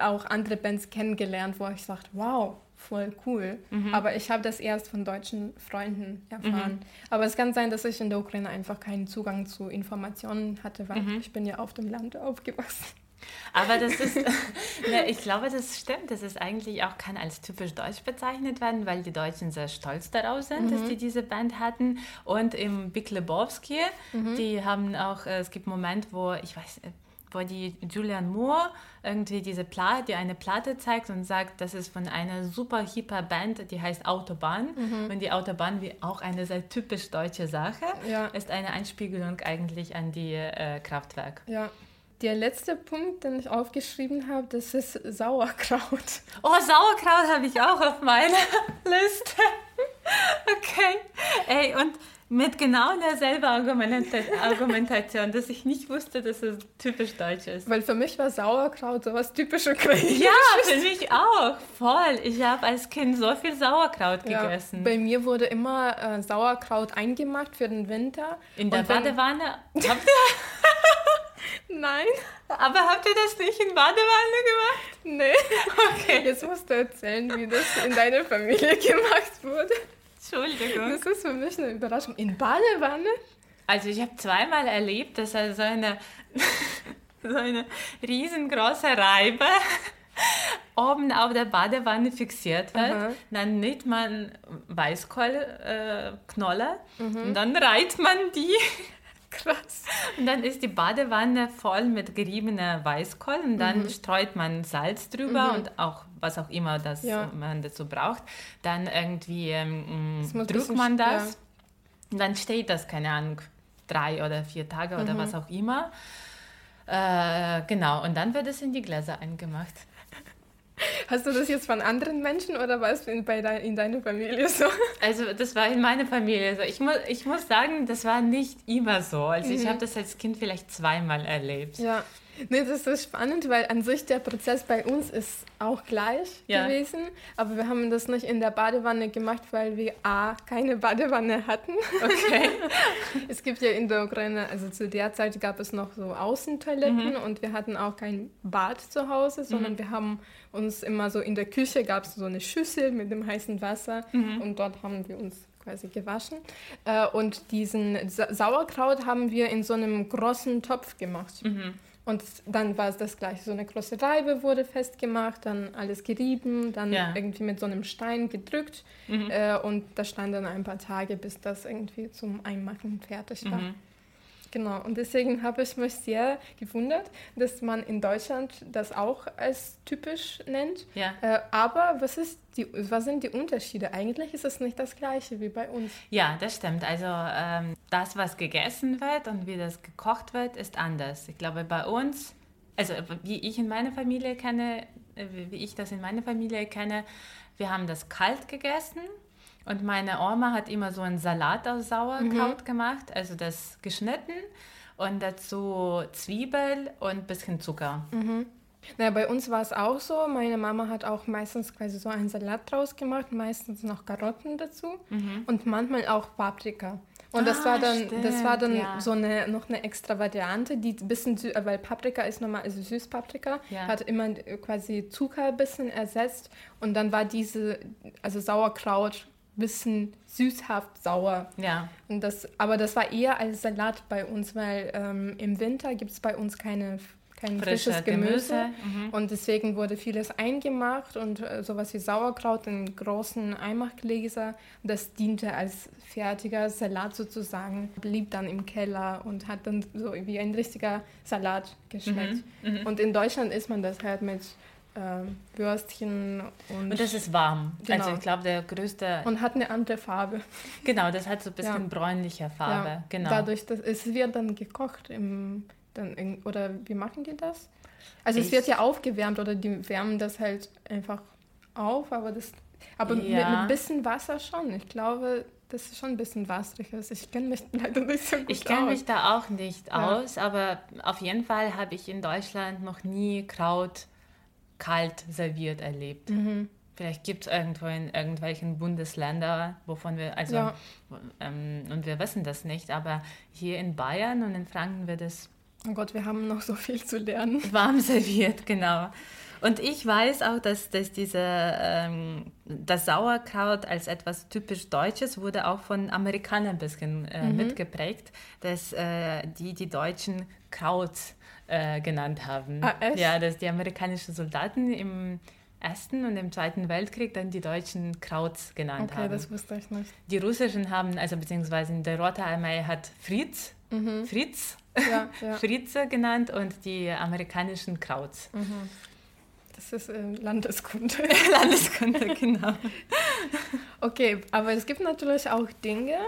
auch andere Bands kennengelernt, wo ich sagte, wow, voll cool. Mhm. Aber ich habe das erst von deutschen Freunden erfahren. Aber es kann sein, dass ich in der Ukraine einfach keinen Zugang zu Informationen hatte, weil Mhm. ich bin ja auf dem Land aufgewachsen. Aber das ist, ne, ich glaube, das stimmt. Das ist eigentlich auch kann als typisch deutsch bezeichnet werden, weil die Deutschen sehr stolz darauf sind, dass die diese Band hatten. Und im Big Lebowski, die haben auch, äh, es gibt einen Moment, wo, ich weiß, wo die Julian Moore irgendwie diese Platte, die eine Platte zeigt und sagt, das ist von einer super hipper Band, die heißt Autobahn. Und die Autobahn, wie auch eine sehr typisch deutsche Sache, Ja. ist eine Einspiegelung eigentlich an die äh, Kraftwerk. Ja. Der letzte Punkt, den ich aufgeschrieben habe, das ist Sauerkraut. Oh, Sauerkraut habe ich auch auf meiner Liste. Okay. Ey, und mit genau derselben Argumenta- Argumentation, dass ich nicht wusste, dass es typisch deutsch ist. Weil für mich war Sauerkraut sowas typisch ukrainisch. Ja, für mich auch. Voll. Ich habe als Kind so viel Sauerkraut Ja, gegessen. bei mir wurde immer äh, Sauerkraut eingemacht für den Winter. In der Badewanne. Habt ihr, Nein, aber habt ihr das nicht in Badewanne gemacht? nee. Okay. Jetzt musst du erzählen, wie das in deiner Familie gemacht wurde. Entschuldigung. Das ist für mich eine Überraschung. In Badewanne? Also ich habe zweimal erlebt, dass er so eine, so eine riesengroße Reibe oben auf der Badewanne fixiert wird. Aha. Dann nimmt man Weißkohlknolle äh, Knolle und dann reiht man die Krass. und dann ist die Badewanne voll mit geriebener Weißkohl und dann streut man Salz drüber und auch was auch immer das Ja. man dazu braucht. Dann irgendwie ähm, drückt man das ja. und dann steht das, keine Ahnung, drei oder vier Tage Mhm. oder was auch immer. Äh, genau, und dann wird es in die Gläser eingemacht. Hast du das jetzt von anderen Menschen oder war es in, bei dein, in deiner Familie so? Also das war in meiner Familie so. Ich, mu ich muss sagen, das war nicht immer so. Also mhm. ich habe das als Kind vielleicht zweimal erlebt. Ja. Nee, das ist spannend, weil an sich der Prozess bei uns ist auch gleich ja. gewesen. Aber wir haben das nicht in der Badewanne gemacht, weil wir A, keine Badewanne hatten. Okay. es gibt ja in der Ukraine, also zu der Zeit gab es noch so Außentoiletten mhm. und wir hatten auch kein Bad zu Hause, sondern mhm. wir haben uns immer so in der Küche gab es so eine Schüssel mit dem heißen Wasser mhm. und dort haben wir uns quasi gewaschen. Äh, und diesen Sauerkraut haben wir in so einem großen Topf gemacht. Und dann war es das gleiche. So eine große Reibe wurde festgemacht, dann alles gerieben, dann ja. irgendwie mit so einem Stein gedrückt. Mhm. Äh, und das stand dann ein paar Tage, bis das irgendwie zum Einmachen fertig war. Mhm. Genau, und deswegen habe ich mich sehr gewundert, dass man in Deutschland das auch als typisch nennt. Ja. Äh, aber was, ist die, was sind die Unterschiede? Eigentlich ist es nicht das gleiche wie bei uns. Ja, das stimmt. Also ähm, das, was gegessen wird und wie das gekocht wird, ist anders. Ich glaube, bei uns, also wie ich in meiner Familie kenne, äh, wie ich das in meiner Familie kenne, wir haben das kalt gegessen und meine Oma hat immer so einen Salat aus Sauerkraut mhm. gemacht, also das geschnitten und dazu Zwiebel und ein bisschen Zucker. Mhm. Na, bei uns war es auch so. Meine Mama hat auch meistens quasi so einen Salat draus gemacht, meistens noch Karotten dazu mhm. und manchmal auch Paprika. Und das ah, war dann, stimmt, das war dann ja. so eine noch eine extra Variante, die ein bisschen süß, weil Paprika ist normal, also Süßpaprika, ja. hat immer quasi Zucker ein bisschen ersetzt und dann war diese, also Sauerkraut bisschen süßhaft sauer. Ja. Und das, aber das war eher als Salat bei uns, weil ähm, im Winter gibt es bei uns keine kein Frische frisches Gemüse. Mhm. und deswegen wurde vieles eingemacht und äh, sowas wie Sauerkraut in großen Eimachgläser. Das diente als fertiger Salat sozusagen, blieb dann im Keller und hat dann so wie ein richtiger Salat geschmeckt. Mhm. Mhm. Und in Deutschland isst man das halt mit äh, Würstchen und. Und das ist warm. Genau. Also ich glaube, der größte. Und hat eine andere Farbe. Genau, das hat so ein bisschen ja. bräunlicher Farbe. Ja. Genau. Dadurch, dass es wird dann gekocht im, dann in, oder wie machen die das? Also ich, es wird ja aufgewärmt oder die wärmen das halt einfach auf, aber das. Aber ja. mit, mit ein bisschen Wasser schon. Ich glaube, das ist schon ein bisschen wasserig ist. Ich kenne mich leider nicht so gut Ich kenne mich da auch nicht ja. aus, aber auf jeden Fall habe ich in Deutschland noch nie Kraut kalt serviert erlebt. Mhm. Vielleicht gibt es irgendwo in irgendwelchen Bundesländern, wovon wir, also, ja. ähm, und wir wissen das nicht, aber hier in Bayern und in Franken wird es. Oh Gott, wir haben noch so viel zu lernen. Warm serviert, genau. Und ich weiß auch, dass, dass diese, ähm, das Sauerkraut als etwas typisch Deutsches wurde auch von Amerikanern ein bisschen äh, mhm. mitgeprägt, dass äh, die die Deutschen Kraut äh, genannt haben. Ah, echt? Ja, dass die amerikanischen Soldaten im Ersten und im Zweiten Weltkrieg dann die Deutschen Krauts genannt okay, haben. Okay, das wusste ich nicht. Die russischen haben, also beziehungsweise der Rote Armee hat Fritz, mhm. Fritz, ja, ja. Fritze genannt und die amerikanischen Krauts. Mhm. Das ist äh, Landeskunde. Landeskunde, genau. okay, aber es gibt natürlich auch Dinge,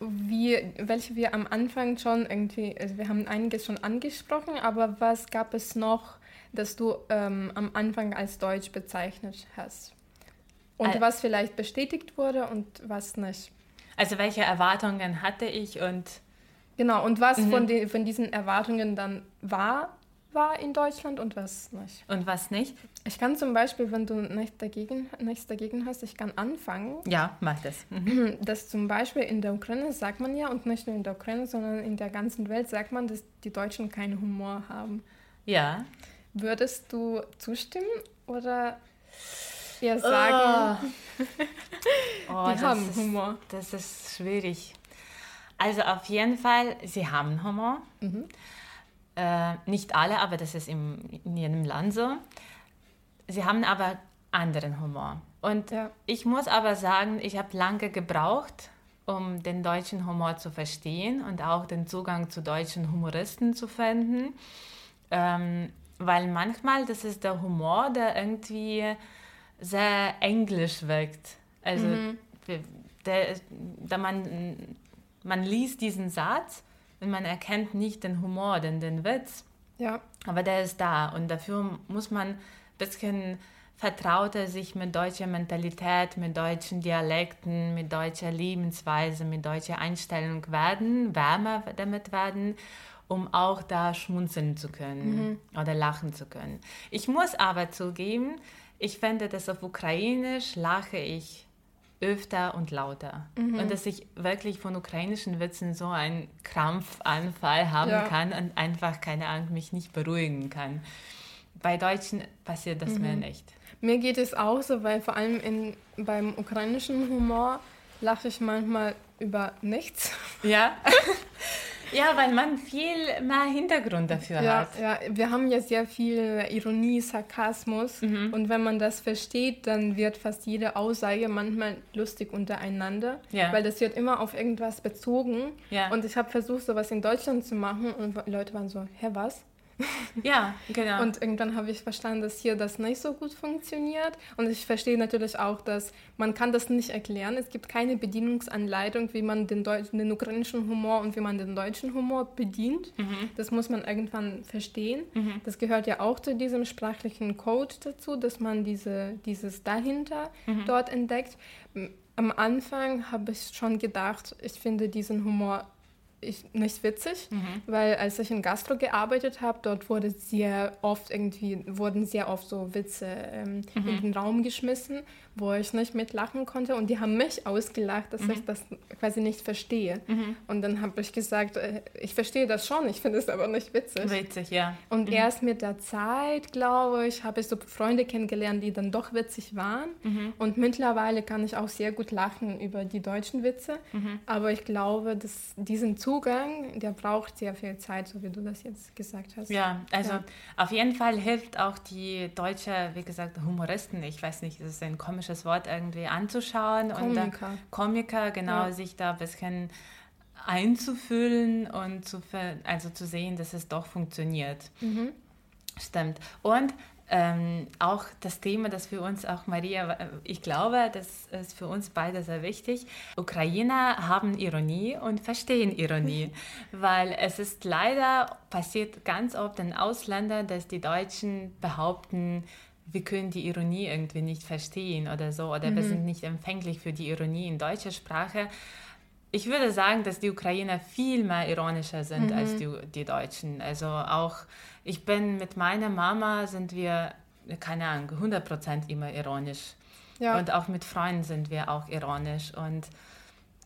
wie, welche wir am Anfang schon irgendwie, also wir haben einiges schon angesprochen, aber was gab es noch, das du ähm, am Anfang als Deutsch bezeichnet hast? Und Al was vielleicht bestätigt wurde und was nicht? Also welche Erwartungen hatte ich und... Genau, und was mhm. von, den, von diesen Erwartungen dann war war in Deutschland und was nicht. Und was nicht? Ich kann zum Beispiel, wenn du nichts dagegen, nichts dagegen hast, ich kann anfangen. Ja, mach das. Mhm. Dass zum Beispiel in der Ukraine sagt man ja, und nicht nur in der Ukraine, sondern in der ganzen Welt sagt man, dass die Deutschen keinen Humor haben. Ja. Würdest du zustimmen oder eher sagen, oh. oh, die haben ist, Humor? Das ist schwierig. Also auf jeden Fall, sie haben Humor. Mhm. Äh, nicht alle, aber das ist im, in jedem Land so. Sie haben aber anderen Humor. Und ja. ich muss aber sagen, ich habe lange gebraucht, um den deutschen Humor zu verstehen und auch den Zugang zu deutschen Humoristen zu finden. Ähm, weil manchmal, das ist der Humor, der irgendwie sehr englisch wirkt. Also, mhm. der, der man, man liest diesen Satz und man erkennt nicht den Humor, den, den Witz. Ja. Aber der ist da und dafür muss man ein bisschen vertrauter sich mit deutscher Mentalität, mit deutschen Dialekten, mit deutscher Lebensweise, mit deutscher Einstellung werden, wärmer damit werden, um auch da schmunzeln zu können mhm. oder lachen zu können. Ich muss aber zugeben, ich finde, dass auf Ukrainisch lache ich öfter und lauter. Mhm. Und dass ich wirklich von ukrainischen Witzen so einen Krampfanfall haben ja. kann und einfach, keine Ahnung, mich nicht beruhigen kann. Bei Deutschen passiert das mhm. mir nicht. Mir geht es auch so, weil vor allem in, beim ukrainischen Humor lache ich manchmal über nichts. Ja. ja, weil man viel mehr Hintergrund dafür ja, hat. Ja, wir haben ja sehr viel Ironie, Sarkasmus mhm. und wenn man das versteht, dann wird fast jede Aussage manchmal lustig untereinander, ja. weil das wird immer auf irgendwas bezogen. Ja. Und ich habe versucht, sowas in Deutschland zu machen und Leute waren so, hä, was? Ja, genau. Und irgendwann habe ich verstanden, dass hier das nicht so gut funktioniert. Und ich verstehe natürlich auch, dass man kann das nicht erklären. Es gibt keine Bedienungsanleitung, wie man den, deutschen, den ukrainischen Humor und wie man den deutschen Humor bedient. Mhm. Das muss man irgendwann verstehen. Mhm. Das gehört ja auch zu diesem sprachlichen Code dazu, dass man diese, dieses dahinter mhm. dort entdeckt. Am Anfang habe ich schon gedacht, ich finde diesen Humor ich, nicht witzig, mhm. weil als ich in Gastro gearbeitet habe, dort wurde sehr oft irgendwie, wurden sehr oft so Witze ähm, mhm. in den Raum geschmissen wo ich nicht mitlachen konnte und die haben mich ausgelacht, dass mhm. ich das quasi nicht verstehe. Mhm. Und dann habe ich gesagt, äh, ich verstehe das schon, ich finde es aber nicht witzig. Witzig, ja. Und mhm. erst mit der Zeit, glaube ich, habe ich so Freunde kennengelernt, die dann doch witzig waren. Mhm. Und mittlerweile kann ich auch sehr gut lachen über die deutschen Witze. Aber ich glaube, dass diesen Zugang, der braucht sehr viel Zeit, so wie du das jetzt gesagt hast. Ja, also ja. auf jeden Fall hilft auch die deutsche, wie gesagt, Humoristen, ich weiß nicht, das ist ein komisches Wort irgendwie anzuschauen Komiker. und Komiker, genau, ja. sich da ein bisschen einzufühlen und zu, also zu sehen, dass es doch funktioniert. Mhm. Stimmt. Und ähm, auch das Thema, das für uns auch Maria, ich glaube, das ist für uns beide sehr wichtig. Ukrainer haben Ironie und verstehen Ironie, weil es ist leider passiert ganz oft in Ausländern, dass die Deutschen behaupten, wir können die Ironie irgendwie nicht verstehen oder so, oder mhm. wir sind nicht empfänglich für die Ironie in deutscher Sprache. Ich würde sagen, dass die Ukrainer viel mehr ironischer sind mhm. als die, die Deutschen. Also auch, ich bin mit meiner Mama, sind wir, keine Ahnung, 100% immer ironisch. Ja. Und auch mit Freunden sind wir auch ironisch. Und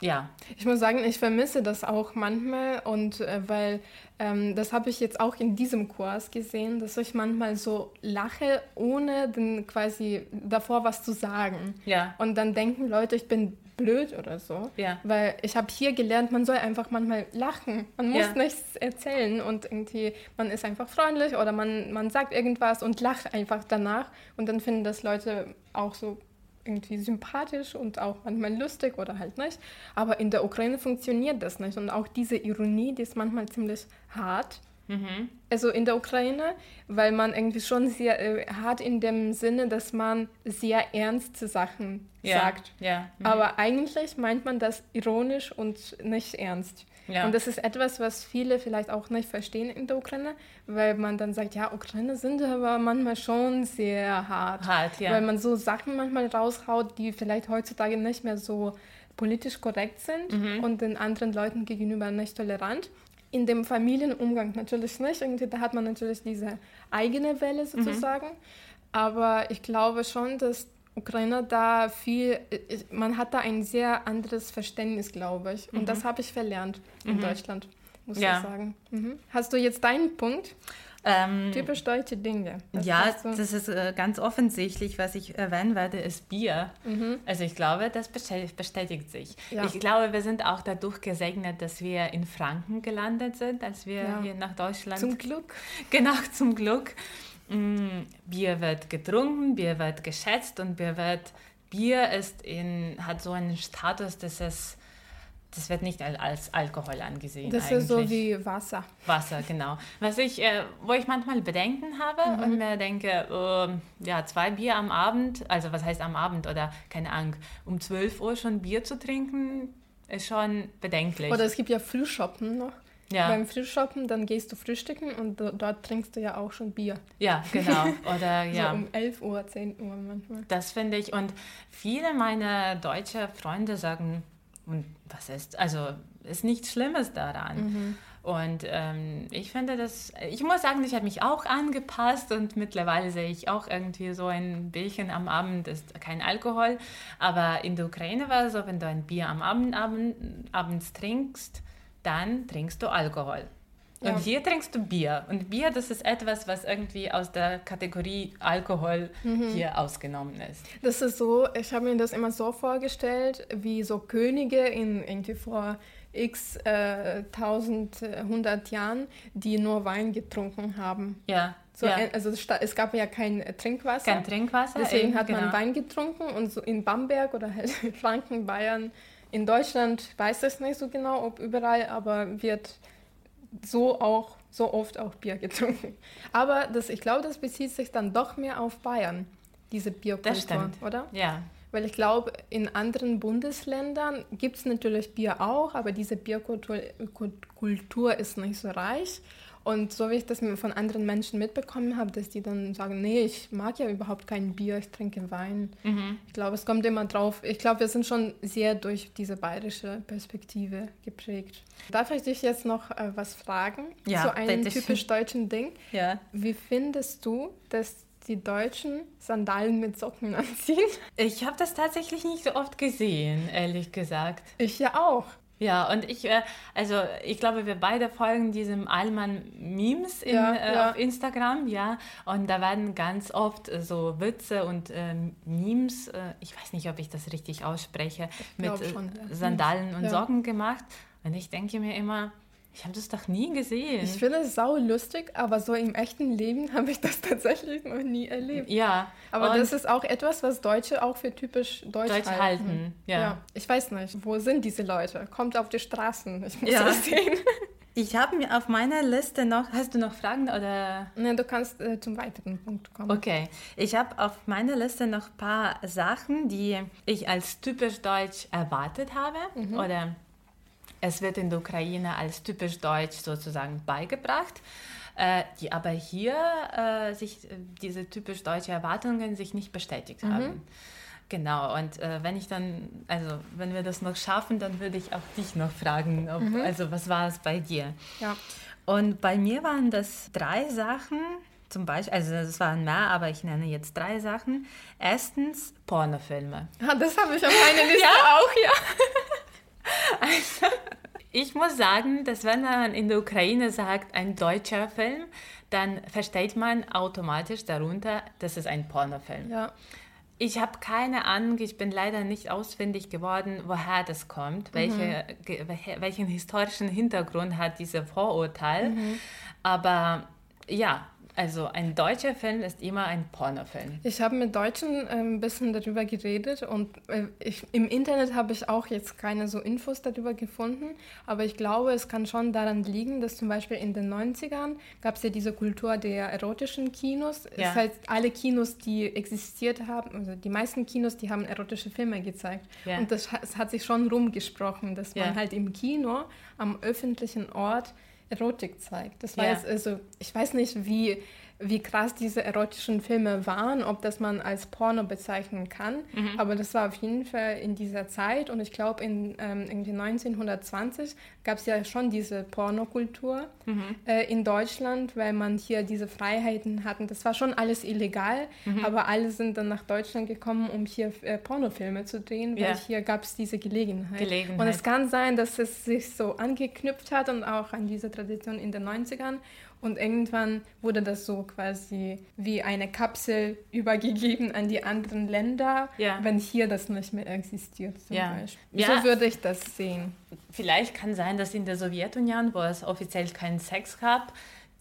ja. Ich muss sagen, ich vermisse das auch manchmal und äh, weil ähm, das habe ich jetzt auch in diesem Kurs gesehen, dass ich manchmal so lache, ohne dann quasi davor was zu sagen. Ja. Und dann denken Leute, ich bin blöd oder so. Ja. Weil ich habe hier gelernt, man soll einfach manchmal lachen. Man muss ja. nichts erzählen und irgendwie, man ist einfach freundlich oder man, man sagt irgendwas und lacht einfach danach. Und dann finden das Leute auch so irgendwie sympathisch und auch manchmal lustig oder halt nicht. Aber in der Ukraine funktioniert das nicht. Und auch diese Ironie, die ist manchmal ziemlich hart. Mhm. Also in der Ukraine, weil man irgendwie schon sehr äh, hart in dem Sinne, dass man sehr ernste Sachen ja. sagt. Ja. Mhm. Aber eigentlich meint man das ironisch und nicht ernst. Ja. Und das ist etwas, was viele vielleicht auch nicht verstehen in der Ukraine, weil man dann sagt, ja, Ukraine sind aber manchmal schon sehr hart. Hart, ja. Weil man so Sachen manchmal raushaut, die vielleicht heutzutage nicht mehr so politisch korrekt sind mhm. und den anderen Leuten gegenüber nicht tolerant. In dem Familienumgang natürlich nicht. Irgendwie, da hat man natürlich diese eigene Welle sozusagen. Mhm. Aber ich glaube schon, dass Ukrainer da viel, man hat da ein sehr anderes Verständnis, glaube ich. Und mhm. das habe ich verlernt in mhm. Deutschland, muss ja. ich sagen. Mhm. Hast du jetzt deinen Punkt? Ähm, Typisch deutsche Dinge. Was ja, das ist äh, ganz offensichtlich, was ich erwähnen werde, ist Bier. Mhm. Also ich glaube, das bestätigt sich. Ja. Ich glaube, wir sind auch dadurch gesegnet, dass wir in Franken gelandet sind, als wir ja. hier nach Deutschland. Zum Glück. Genau, zum Glück. Mm, Bier wird getrunken, Bier wird geschätzt und Bier wird Bier ist in, hat so einen Status, dass es das wird nicht als Alkohol angesehen. Das eigentlich. ist so wie Wasser. Wasser, genau. Was ich, äh, wo ich manchmal Bedenken habe mhm. und mir denke, äh, ja, zwei Bier am Abend, also was heißt am Abend oder keine Ahnung, um 12 Uhr schon Bier zu trinken, ist schon bedenklich. Oder es gibt ja Frühshoppen noch. Ja. beim Frühshoppen, dann gehst du frühstücken und do- dort trinkst du ja auch schon Bier. Ja, genau. Oder ja. So um 11 Uhr, 10 Uhr manchmal. Das finde ich. Und viele meiner deutschen Freunde sagen, und was ist, also ist nichts Schlimmes daran. Und ähm, ich finde das, ich muss sagen, ich habe mich auch angepasst und mittlerweile sehe ich auch irgendwie so ein Bierchen am Abend ist kein Alkohol. Aber in der Ukraine war es so, wenn du ein Bier am Abend, Abend abends trinkst, dann trinkst du Alkohol. Ja. Und hier trinkst du Bier. Und Bier, das ist etwas, was irgendwie aus der Kategorie Alkohol hier ausgenommen ist. Das ist so, ich habe mir das immer so vorgestellt, wie so Könige in irgendwie vor x äh, tausend, äh, hundert Jahren, die nur Wein getrunken haben. Ja, So, ja. äh, Also es gab ja kein Trinkwasser. kein Trinkwasser. Deswegen hat man genau. Wein getrunken und so in Bamberg oder halt in Franken, Bayern, in Deutschland weiß ich nicht so genau, ob überall, aber wird so auch so oft auch Bier getrunken. Aber das, ich glaube, das bezieht sich dann doch mehr auf Bayern, diese Bierkultur, Das stimmt. oder? Ja, Weil ich glaube, in anderen Bundesländern gibt es natürlich Bier auch, aber diese Bierkultur Kult- Kultur ist nicht so reich. Und so wie ich das von anderen Menschen mitbekommen habe, dass die dann sagen, nee, ich mag ja überhaupt kein Bier, ich trinke Wein. Mhm. Ich glaube, es kommt immer drauf. Ich glaube, wir sind schon sehr durch diese bayerische Perspektive geprägt. Darf ich dich jetzt noch äh, was fragen? Ja, Zu einem typisch deutschen Ding. ja. Wie findest du, dass die Deutschen Sandalen mit Socken anziehen? Ich habe das tatsächlich nicht so oft gesehen, ehrlich gesagt. Ich ja auch. Ja, und ich, äh, also ich glaube, wir beide folgen diesem Allmann Memes in, Ja, äh, ja. auf Instagram, ja. Und da werden ganz oft äh, so Witze und ähm, Memes, äh, ich weiß nicht, ob ich das richtig ausspreche, mit äh, schon, ja. Sandalen und. Socken gemacht. Und ich denke mir immer, ich habe das doch nie gesehen. Ich finde es sau lustig, aber so im echten Leben habe ich das tatsächlich noch nie erlebt. ja, Aber das ist auch etwas, was Deutsche auch für typisch deutsch, Deutsch halten, ja. Ich weiß nicht, wo sind diese Leute? Kommt auf die Straßen, ich muss Ja. das sehen. Ich habe mir auf meiner Liste noch. Hast du noch Fragen oder? Ne, du kannst äh, zum weiteren Punkt kommen. Okay, ich habe auf meiner Liste noch ein paar Sachen, die ich als typisch deutsch erwartet habe. Oder es wird in der Ukraine als typisch deutsch sozusagen beigebracht. Äh, die aber hier äh, sich äh, diese typisch deutsche Erwartungen sich nicht bestätigt haben. Genau, und äh, wenn ich dann, also wenn wir das noch schaffen, dann würde ich auch dich noch fragen, ob, also was war es bei dir? Ja. Und bei mir waren das drei Sachen, zum Beispiel, also es waren mehr, aber ich nenne jetzt drei Sachen. Erstens Pornofilme. Ah, das habe ich auf meiner Liste auch, ja. Ich muss sagen, dass wenn man in der Ukraine sagt, ein deutscher Film, dann versteht man automatisch darunter, dass es ein Pornofilm. Ja, Ich habe keine Ahnung, ich bin leider nicht ausfindig geworden, woher das kommt, ge- welche, welchen historischen Hintergrund hat dieser Vorurteil. Aber ja, also ein deutscher Film ist immer ein Pornofilm. ich habe mit Deutschen ein bisschen darüber geredet und äh, ich, im Internet habe ich auch jetzt keine so Infos darüber gefunden, aber ich glaube, es kann schon daran liegen, dass zum Beispiel in den 90ern gab es ja diese Kultur der erotischen Kinos. Ja. Es heißt, alle Kinos, die existiert haben, also die meisten Kinos, die haben erotische Filme gezeigt. Ja. Und das, es hat sich schon rumgesprochen, dass Ja. man halt im Kino am öffentlichen Ort Erotik zeigt. Das war Ja. jetzt, also ich weiß nicht, wie, wie krass diese erotischen Filme waren, ob das man als Porno bezeichnen kann, Mhm. aber das war auf jeden Fall in dieser Zeit und ich glaube in ähm, irgendwie 1920 gab es ja schon diese Pornokultur Mhm. äh, in Deutschland, weil man hier diese Freiheiten hatten. Das war schon alles illegal, Mhm. aber alle sind dann nach Deutschland gekommen, um hier äh, Pornofilme zu drehen, weil Ja. hier gab es diese Gelegenheit. Gelegenheit. Und es kann sein, dass es sich so angeknüpft hat und auch an diese Tradition in den 90ern. Und irgendwann wurde das so quasi wie eine Kapsel übergegeben an die anderen Länder, Ja. wenn hier das nicht mehr existiert. Zum Ja. Beispiel. So würde ich das sehen. Vielleicht kann sein, dass in der Sowjetunion, wo es offiziell keinen Sex gab,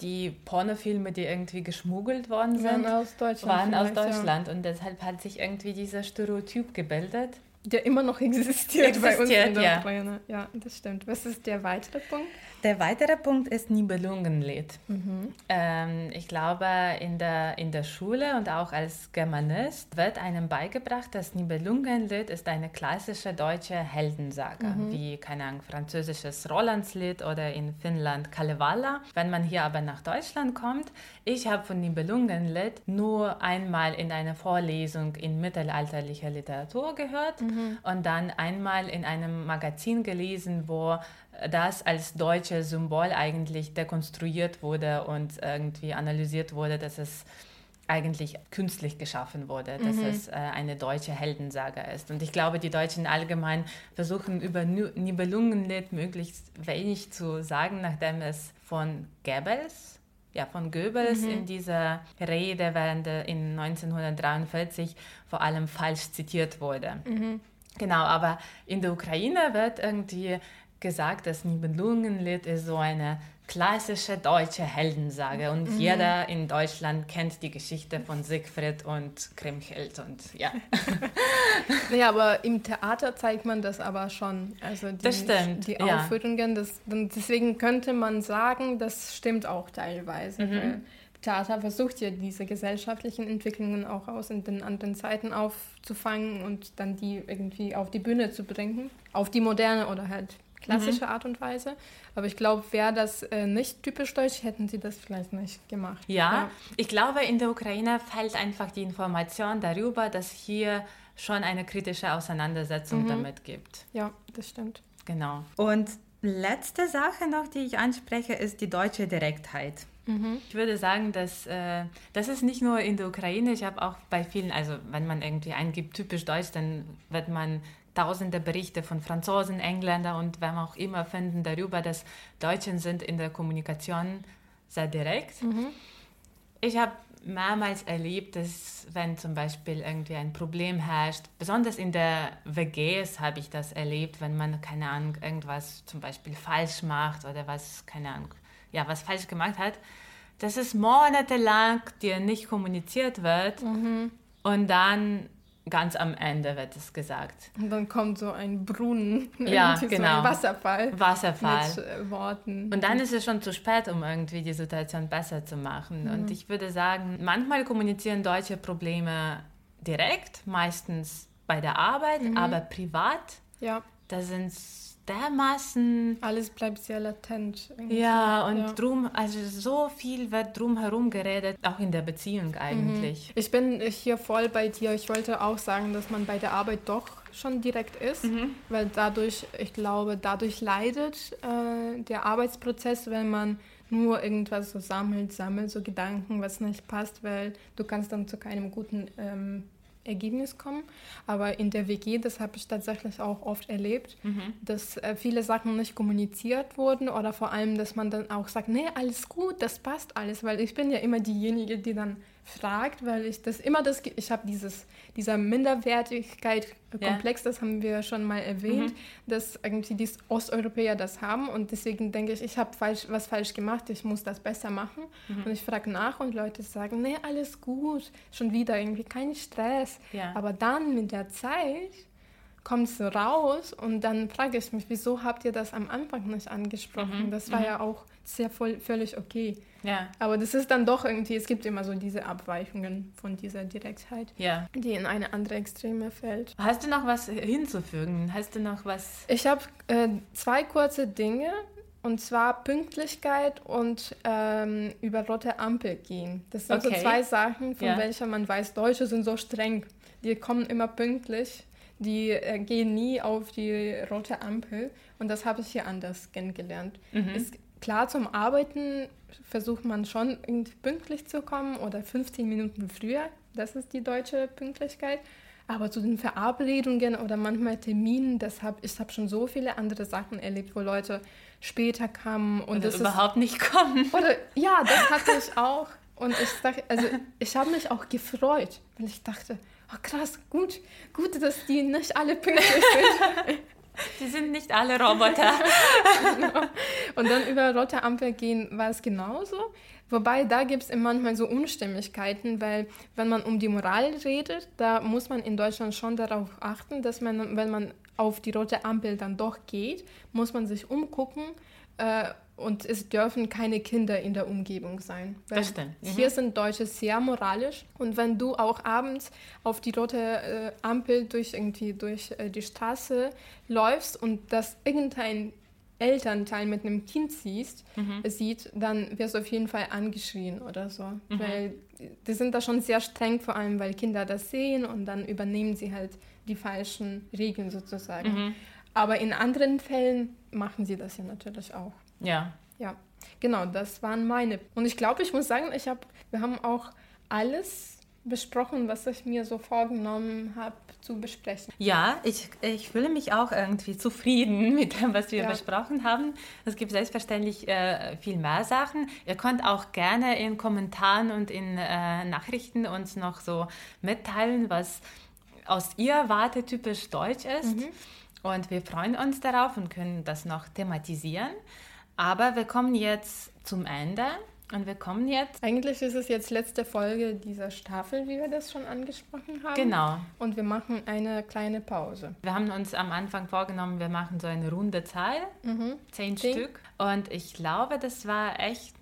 die Pornofilme, die irgendwie geschmuggelt worden sind, Waren aus Deutschland. waren aus vielleicht, ja. Deutschland. Und deshalb hat sich irgendwie dieser Stereotyp gebildet. der immer noch existiert, bei uns Existiert, in der ja. Ukraine. Ja, das stimmt. Was ist der weitere Punkt? Der weitere Punkt ist Nibelungenlied. Mhm. Ähm, ich glaube, in der, in der Schule und auch als Germanist wird einem beigebracht, dass Nibelungenlied ist eine klassische deutsche Heldensaga, Mhm. wie, keine Ahnung, französisches Rolandslied oder in Finnland Kalevala. Wenn man hier aber nach Deutschland kommt, ich habe von Nibelungenlied nur einmal in einer Vorlesung in mittelalterlicher Literatur gehört Mhm. und dann einmal in einem Magazin gelesen, wo das als deutsches Symbol eigentlich dekonstruiert wurde und irgendwie analysiert wurde, dass es eigentlich künstlich geschaffen wurde, dass es äh, eine deutsche Heldensaga ist. Und ich glaube, die Deutschen allgemein versuchen über Nibelungenlied möglichst wenig zu sagen, nachdem es von Goebbels, ja, von Goebbels in dieser Rede während der, in 1943 vor allem falsch zitiert wurde. Genau, aber in der Ukraine wird irgendwie gesagt, das Nibelungenlied ist so eine klassische deutsche Heldensage und jeder in Deutschland kennt die Geschichte von Siegfried und Kriemhild und ja. Naja, aber im Theater zeigt man das aber schon. Also die, Das stimmt, die ja. Aufführungen, das, und deswegen könnte man sagen, das stimmt auch teilweise. Mhm. Theater versucht ja diese gesellschaftlichen Entwicklungen auch aus in den anderen Zeiten aufzufangen und dann die irgendwie auf die Bühne zu bringen. Auf die moderne oder halt klassische Mhm. Art und Weise. Aber ich glaube, wäre das äh, nicht typisch deutsch, hätten sie das vielleicht nicht gemacht. Ja, ich glaube, in der Ukraine fällt einfach die Information darüber, dass hier schon eine kritische Auseinandersetzung damit gibt. Ja, das stimmt. Genau. Und letzte Sache noch, die ich anspreche, ist die deutsche Direktheit. Ich würde sagen, dass äh, das ist nicht nur in der Ukraine, ich habe auch bei vielen, also wenn man irgendwie eingibt, typisch deutsch, dann wird man tausende Berichte von Franzosen, Engländern und wem auch immer finden darüber, dass Deutschen sind in der Kommunikation sehr direkt. Ich habe mehrmals erlebt, dass wenn zum Beispiel irgendwie ein Problem herrscht, besonders in der WGs habe ich das erlebt, wenn man, keine Ahnung, irgendwas zum Beispiel falsch macht oder was, keine Ahnung, ja, was falsch gemacht hat, dass es monatelang dir nicht kommuniziert wird und dann ganz am Ende wird es gesagt. Und dann kommt so ein Brunnen, Ja, irgendwie so genau. ein Wasserfall Wasserfall. mit äh, Worten. Und dann ist es schon zu spät, um irgendwie die Situation besser zu machen. Mhm. Und ich würde sagen, manchmal kommunizieren Deutsche Probleme direkt, meistens bei der Arbeit, Mhm. aber privat, ja, da sind dermaßen alles bleibt sehr latent. irgendwie. ja, und Ja. drum, also so viel wird drumherum geredet, auch in der Beziehung eigentlich. Ich bin hier voll bei dir. Ich wollte auch sagen, dass man bei der Arbeit doch schon direkt ist, Mhm. weil dadurch, ich glaube, dadurch leidet äh, der Arbeitsprozess, wenn man nur irgendwas so sammelt, sammelt, so Gedanken, was nicht passt, weil du kannst dann zu keinem guten ähm, Ergebnis kommen. Aber in der WG, das habe ich tatsächlich auch oft erlebt, dass äh, viele Sachen nicht kommuniziert wurden oder vor allem, dass man dann auch sagt, nee, alles gut, das passt alles, weil ich bin ja immer diejenige, die dann fragt, weil ich das immer das, ich habe dieses, dieser Minderwertigkeit-Komplex, das haben wir schon mal erwähnt, dass irgendwie die Osteuropäer das haben und deswegen denke ich, ich habe falsch, was falsch gemacht, ich muss das besser machen. Und ich frage nach und Leute sagen, nee, alles gut, schon wieder irgendwie kein Stress, Ja. aber dann mit der Zeit kommt es raus und dann frage ich mich, wieso habt ihr das am Anfang nicht angesprochen? Das war ja auch sehr voll, völlig okay. Ja, Aber das ist dann doch irgendwie, es gibt immer so diese Abweichungen von dieser Direktheit, ja. die in eine andere Extreme fällt. Hast du noch was hinzufügen? Hast du noch was? Ich habe äh, zwei kurze Dinge. Und zwar Pünktlichkeit und ähm, über rote Ampel gehen. Das sind Okay. so zwei Sachen, von Ja. welchen man weiß, Deutsche sind so streng. Die kommen immer pünktlich, die äh, gehen nie auf die rote Ampel. Und das habe ich hier anders kennengelernt. Ist, klar, zum Arbeiten versucht man schon irgendwie pünktlich zu kommen oder 15 Minuten früher. Das ist die deutsche Pünktlichkeit. Aber zu den Verabredungen oder manchmal Terminen, das hab, ich habe schon so viele andere Sachen erlebt, wo Leute später kamen und Oder das ist, überhaupt nicht kommen? oder ja, das hatte ich auch. Und ich dachte, also ich habe mich auch gefreut, weil ich dachte, oh krass, gut, gut, dass die nicht alle pünktlich sind. Die sind nicht alle Roboter. Und dann über rote Ampel gehen war es genauso. Wobei da gibt es manchmal so Unstimmigkeiten, weil wenn man um die Moral redet, da muss man in Deutschland schon darauf achten, dass man, wenn man auf die rote Ampel dann doch geht, muss man sich umgucken äh, und es dürfen keine Kinder in der Umgebung sein. Das stimmt. Mhm. Hier sind Deutsche sehr moralisch und wenn du auch abends auf die rote äh, Ampel durch irgendwie durch äh, die Straße läufst und das irgendein Elternteil mit einem Kind siehst, Mhm. sieht, dann wirst du auf jeden Fall angeschrien oder so. Weil die sind da schon sehr streng, vor allem weil Kinder das sehen und dann übernehmen sie halt die falschen Regeln sozusagen. Mhm. Aber in anderen Fällen machen sie das ja natürlich auch. Ja. Ja, genau, das waren meine. Und ich glaube, ich muss sagen, ich hab, wir haben auch alles besprochen, was ich mir so vorgenommen habe zu besprechen. Ja, ich, ich fühle mich auch irgendwie zufrieden mit dem, was wir Ja. besprochen haben. Es gibt selbstverständlich äh, viel mehr Sachen. Ihr könnt auch gerne in Kommentaren und in äh, Nachrichten uns noch so mitteilen, was aus Ihrer Warte typisch deutsch ist. Und wir freuen uns darauf und können das noch thematisieren. Aber wir kommen jetzt zum Ende und wir kommen jetzt. Eigentlich ist es jetzt letzte Folge dieser Staffel, wie wir das schon angesprochen haben. Genau. Und wir machen eine kleine Pause. Wir haben uns am Anfang vorgenommen, wir machen so eine runde Zahl, zehn Zehn. Stück. Und ich glaube, das war echt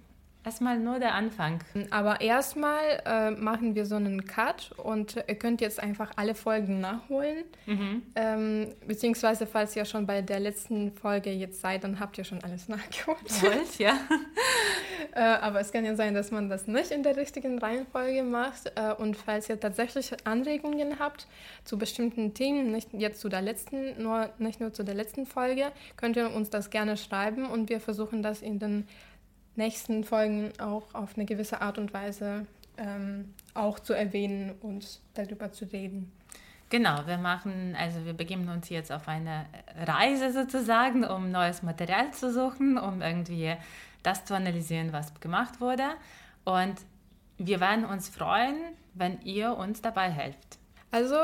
erstmal nur der Anfang. Aber erstmal äh, machen wir so einen Cut und ihr könnt jetzt einfach alle Folgen nachholen. Ähm, beziehungsweise, falls ihr schon bei der letzten Folge jetzt seid, dann habt ihr schon alles nachgeholt. Holz, ja. Äh, aber es kann ja sein, dass man das nicht in der richtigen Reihenfolge macht. Äh, und falls ihr tatsächlich Anregungen habt zu bestimmten Themen, nicht jetzt zu der letzten, nur, nicht nur zu der letzten Folge, könnt ihr uns das gerne schreiben und wir versuchen das in den nächsten Folgen auch auf eine gewisse Art und Weise ähm, auch zu erwähnen und darüber zu reden. Genau, wir machen, also wir begeben uns jetzt auf eine Reise sozusagen, um neues Material zu suchen, um irgendwie das zu analysieren, was gemacht wurde. Und wir werden uns freuen, wenn ihr uns dabei helft. Also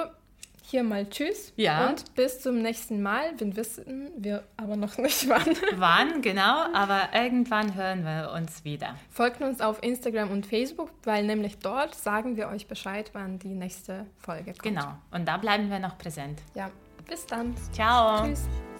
hier mal Tschüss Ja. und bis zum nächsten Mal. Wir wissen wir aber noch nicht wann. Wann genau, aber irgendwann hören wir uns wieder. Folgt uns auf Instagram und Facebook, weil nämlich dort sagen wir euch Bescheid, wann die nächste Folge kommt. Genau, und da bleiben wir noch präsent. Ja, bis dann. Ciao. Tschüss.